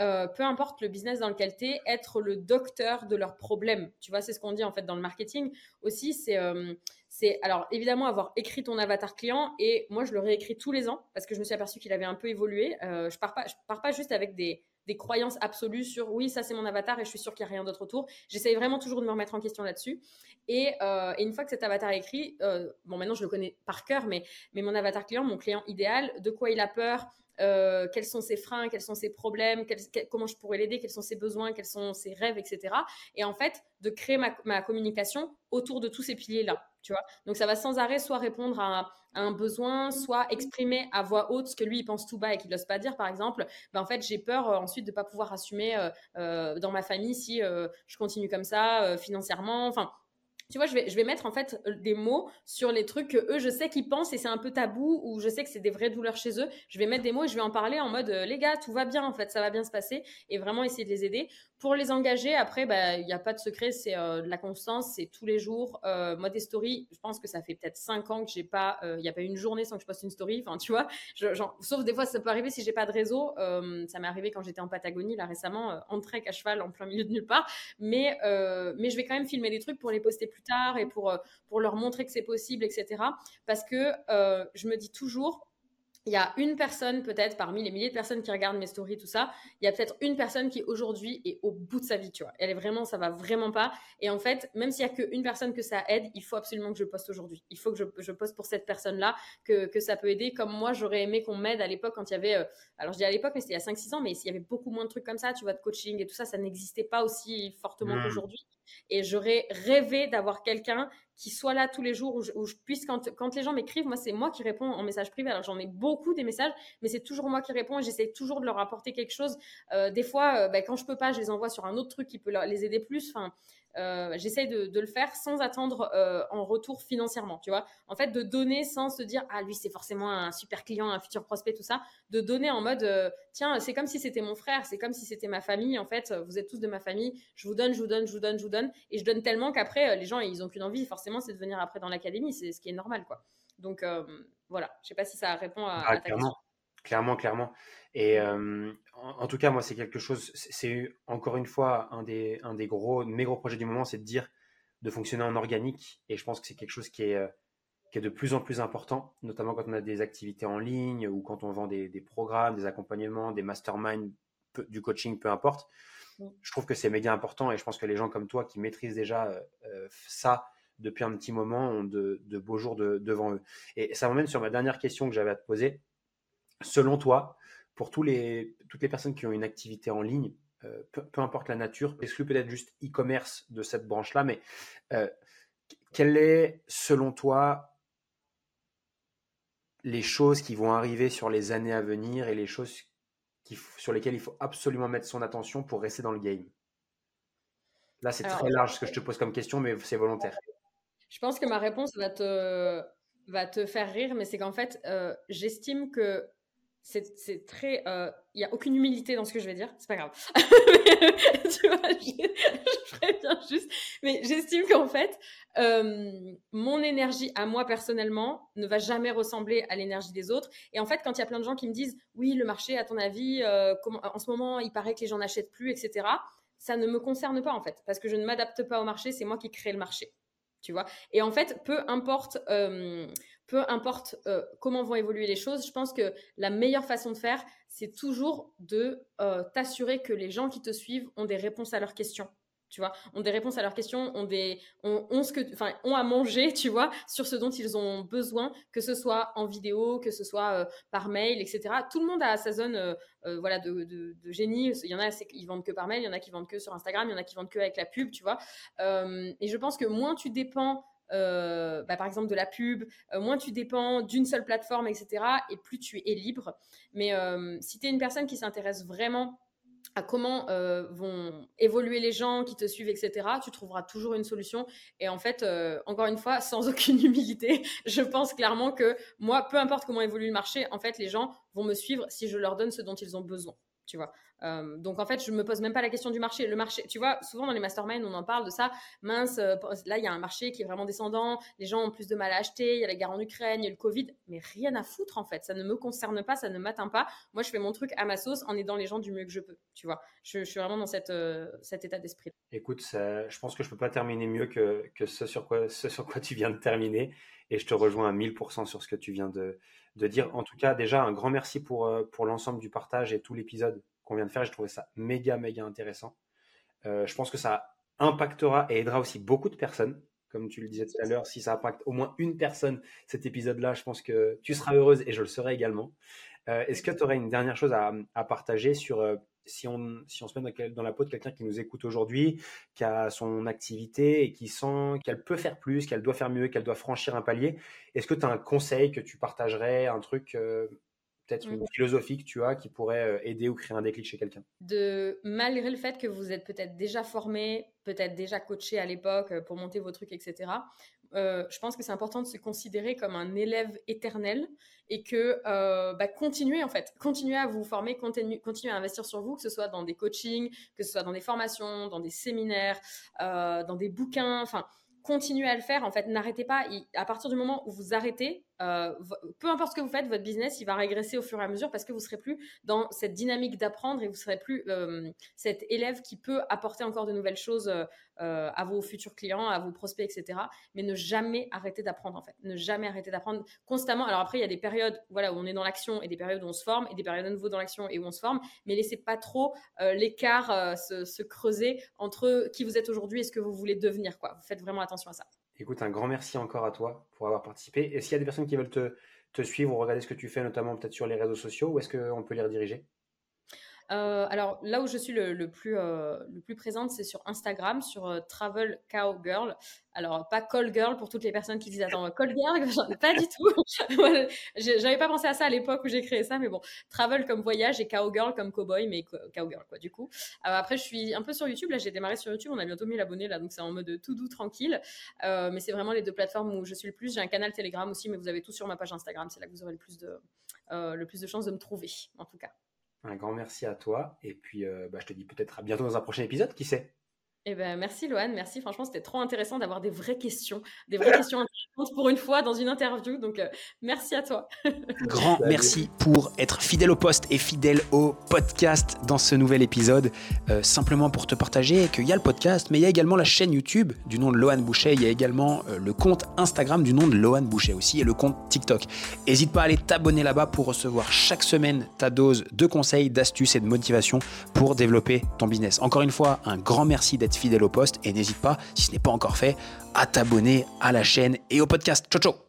euh, peu importe le business dans lequel tu es, être le docteur de leurs problèmes. Tu vois, c'est ce qu'on dit en fait dans le marketing aussi. C'est, euh, c'est alors évidemment avoir écrit ton avatar client et moi je le réécris tous les ans parce que je me suis aperçu qu'il avait un peu évolué. Euh, je pars pas, je pars pas juste avec des, des croyances absolues sur oui ça c'est mon avatar et je suis sûre qu'il n'y a rien d'autre autour. J'essaye vraiment toujours de me remettre en question là-dessus. Et, et, une fois que cet avatar est écrit, bon maintenant je le connais par cœur, mais mais mon avatar client, mon client idéal, de quoi il a peur, euh, quels sont ses freins, quels sont ses problèmes, comment je pourrais l'aider, quels sont ses besoins, quels sont ses rêves, etc. Et en fait, de créer ma, communication autour de tous ces piliers-là, Donc ça va sans arrêt soit répondre à, un besoin, soit exprimer à voix haute ce que lui il pense tout bas et qu'il n'ose pas dire, par exemple. Ben, en fait, j'ai peur euh, ensuite de pas pouvoir assumer euh, dans ma famille si je continue comme ça financièrement. Tu vois, je vais, mettre en fait euh, des mots sur les trucs que eux, je sais qu'ils pensent et c'est un peu tabou ou je sais que c'est des vraies douleurs chez eux. Je vais mettre des mots et je vais en parler en mode, euh, les gars, tout va bien en fait, ça va bien se passer et vraiment essayer de les aider. Pour les engager, après, bah, il n'y a pas de secret, c'est euh, de la constance, c'est tous les jours. Moi, des stories, je pense que ça fait peut-être cinq ans que j'ai pas, il n'y a pas une journée sans que je poste une story. Enfin, tu vois, sauf des fois, ça peut arriver si j'ai pas de réseau. ça m'est arrivé quand j'étais en Patagonie, là récemment, en trek à cheval, en plein milieu de nulle part. Mais, mais je vais quand même filmer des trucs pour les poster plus plus tard et pour, euh, pour leur montrer que c'est possible, etc. Parce que euh, je me dis toujours, il y a une personne peut-être parmi les milliers de personnes qui regardent mes stories, tout ça, il y a peut-être une personne qui aujourd'hui est au bout de sa vie, tu vois. Elle est vraiment, ça va vraiment pas. Et en fait, même s'il y a qu'une personne que ça aide, il faut absolument que je poste aujourd'hui. Il faut que je, je poste pour cette personne-là, que, que, ça peut aider. Comme moi, j'aurais aimé qu'on m'aide à l'époque quand il y avait, euh, alors je dis à l'époque, mais c'était il y a 5-6 ans, mais s'il y avait beaucoup moins de trucs comme ça, tu vois, de coaching et tout ça, ça n'existait pas aussi fortement mmh. qu'aujourd'hui. Et j'aurais rêvé d'avoir quelqu'un qui soit là tous les jours où je, puisse, quand, les gens m'écrivent, moi, c'est moi qui réponds en message privé. Alors, j'en ai beaucoup des messages, mais c'est toujours moi qui réponds et j'essaie toujours de leur apporter quelque chose. Euh, des fois, euh, bah, quand je peux pas, je les envoie sur un autre truc qui peut les aider plus. Enfin, euh, j'essaye de, le faire sans attendre euh, en retour financièrement, tu vois. En fait, de donner sans se dire, ah, lui, c'est forcément un super client, un futur prospect, tout ça. De donner en mode, euh, tiens, c'est comme si c'était mon frère, c'est comme si c'était ma famille, en fait, vous êtes tous de ma famille, je vous donne, je vous donne, je vous donne, je vous donne. Et je donne tellement qu'après, les gens, ils ont qu'une envie, forcément, c'est de venir après dans l'académie, c'est ce qui est normal, quoi. Donc, voilà, je sais pas si ça répond à, ah, ta question. Clairement, clairement. Et en, tout cas, moi, c'est quelque chose, c'est encore une fois un des, un des gros, mes gros projets du moment, c'est de dire de fonctionner en organique. Et je pense que c'est quelque chose qui est, qui est de plus en plus important, notamment quand on a des activités en ligne ou quand on vend des, des programmes, des accompagnements, des masterminds, du coaching, peu importe. Je trouve que c'est méga important et je pense que les gens comme toi qui maîtrisent déjà ça depuis un petit moment ont de, de beaux jours devant eux. Et ça m'emmène sur ma dernière question que j'avais à te poser selon toi, pour tous les, toutes les personnes qui ont une activité en ligne, euh, peu, importe la nature, exclu peut-être juste e-commerce de cette branche-là, mais euh, quelle est, selon toi, les choses qui vont arriver sur les années à venir et les choses qui, sur lesquelles il faut absolument mettre son attention pour rester dans le game? Là, c'est très large ce que je te pose comme question, mais c'est volontaire. Je pense que ma réponse va te, va te faire rire, mais c'est qu'en fait, euh, j'estime que c'est très. Il euh, n'y a aucune humilité dans ce que je vais dire. C'est pas grave. [LAUGHS] tu vois, je, bien juste. Mais j'estime qu'en fait, euh, mon énergie à moi personnellement ne va jamais ressembler à l'énergie des autres. Et en fait, quand il y a plein de gens qui me disent Oui, le marché, à ton avis, euh, en ce moment, il paraît que les gens n'achètent plus, etc. Ça ne me concerne pas en fait. Parce que je ne m'adapte pas au marché. C'est moi qui crée le marché tu vois. Et en fait, peu importe, euh, euh, comment vont évoluer les choses, je pense que la meilleure façon de faire, c'est toujours de euh, t'assurer que les gens qui te suivent ont des réponses à leurs questions tu vois, ont des réponses à leurs questions, ont des, ont, ce que, enfin, ont à manger, [LAUGHS] tu vois, sur ce dont ils ont besoin, que ce soit en vidéo, que ce soit euh, par mail, etc. Tout le monde a sa zone, euh, euh, voilà, de, de, génie. Il y en a, qui vendent que par mail, il y en a qui vendent que sur Instagram, il y en a qui vendent que avec la pub, tu vois. et je pense que moins tu dépends bah, par exemple de la pub, moins tu dépends d'une seule plateforme, etc. Et plus tu es libre. Mais si tu es une personne qui s'intéresse vraiment comment euh, vont évoluer les gens qui te suivent, etc., tu trouveras toujours une solution. Et en fait, euh, encore une fois, sans [LAUGHS] aucune humilité, je pense clairement que moi, peu importe comment évolue le marché, en fait, les gens vont me suivre si je leur donne ce dont ils ont besoin tu vois. Euh, donc en fait, je me pose même pas la question du marché. Le marché, tu vois, souvent dans les masterminds, on en parle de ça. Mince, euh, là il y a un marché qui est vraiment descendant. Les gens ont plus de mal à acheter. Il y a la guerre en Ukraine, il y a le Covid, mais rien à foutre en fait. Ça ne me concerne pas, ça ne m'atteint pas. Moi, je fais mon truc à ma sauce en aidant les gens du mieux que je peux. Tu vois, je, suis vraiment dans cette, euh, cet état d'esprit. Écoute, je pense que je peux pas terminer mieux que, que ce sur quoi ce sur quoi tu viens de terminer. Et je te rejoins à 1000% sur ce que tu viens de, de dire. En tout cas, déjà, un grand merci pour, pour l'ensemble du partage et tout l'épisode qu'on vient de faire. J'ai trouvé ça méga, méga intéressant. Euh, je pense que ça impactera et aidera aussi beaucoup de personnes. Comme tu le disais tout à l'heure, si ça impacte au moins une personne cet épisode-là, je pense que tu seras heureuse et je le serai également. Euh, est-ce que tu aurais une dernière chose à, partager sur euh, si, on, se met dans la peau de quelqu'un qui nous écoute aujourd'hui, qui a son activité et qui sent qu'elle peut faire plus, qu'elle doit faire mieux, qu'elle doit franchir un palier Est-ce que tu as un conseil que tu partagerais, un truc peut-être une philosophie que tu as qui pourrait euh, aider ou créer un déclic chez quelqu'un De malgré le fait que vous êtes peut-être déjà formé, peut-être déjà coaché à l'époque euh, pour monter vos trucs, etc. Euh, je pense que c'est important de se considérer comme un élève éternel et que bah, continuez en fait, continuez à vous former, continuez, continuez à investir sur vous, que ce soit dans des coachings, que ce soit dans des formations, dans des séminaires, dans des bouquins, enfin continuez à le faire. En fait, n'arrêtez pas. à partir du moment où vous arrêtez, euh, peu importe ce que vous faites, votre business, il va régresser au fur et à mesure parce que vous serez plus dans cette dynamique d'apprendre et vous serez plus euh, cet élève qui peut apporter encore de nouvelles choses euh, à vos futurs clients, à vos prospects, etc. Mais ne jamais arrêter d'apprendre en fait, ne jamais arrêter d'apprendre constamment. Alors après, il y a des périodes, voilà, où on est dans l'action et des périodes où on se forme et des périodes à nouveau dans l'action et où on se forme. Mais laissez pas trop l'écart se, se, creuser entre qui vous êtes aujourd'hui et ce que vous voulez devenir. Quoi. Faites vraiment attention à ça. Écoute, un grand merci encore à toi pour avoir participé. Et s'il y a des personnes qui veulent te, suivre ou regarder ce que tu fais, notamment peut-être sur les réseaux sociaux, où est-ce qu'on peut les rediriger? Euh, alors là où je suis le, plus, euh, le plus présente, c'est sur Instagram, sur euh, Travel Cowgirl. Alors pas Call Girl pour toutes les personnes qui disent attends Call Girl, [LAUGHS] pas du tout. [LAUGHS] J'avais pas pensé à ça à l'époque où j'ai créé ça, mais bon, Travel comme voyage et Cowgirl comme cowboy, mais Cowgirl quoi du coup. après je suis un peu sur YouTube, là j'ai démarré sur YouTube, on a bientôt 1000 abonnés là, donc c'est en mode tout doux tranquille. mais c'est vraiment les deux plateformes où je suis le plus. J'ai un canal Telegram aussi, mais vous avez tout sur ma page Instagram, c'est là que vous aurez le plus de le plus de chances de me trouver en tout cas. Un grand merci à toi. Et puis, euh, bah, je te dis peut-être à bientôt dans un prochain épisode, qui sait? Eh ben, merci Loane, merci. Franchement, c'était trop intéressant d'avoir des vraies questions, des vraies questions intéressantes pour une fois dans une interview. Donc, euh, merci à toi. [LAUGHS] Grand merci pour être fidèle au poste et fidèle au podcast dans ce nouvel épisode. Euh, simplement pour te partager qu'il y a le podcast, mais il y a également la chaîne YouTube du nom de Loane Boucher. Il y a également euh, le compte Instagram du nom de Loane Boucher aussi et le compte TikTok. N'hésite pas à aller t'abonner là-bas pour recevoir chaque semaine ta dose de conseils, d'astuces et de motivation pour développer ton business. Encore une fois, un grand merci d'être fidèle au poste et n'hésite pas, si ce n'est pas encore fait, à t'abonner à la chaîne et au podcast. Ciao ciao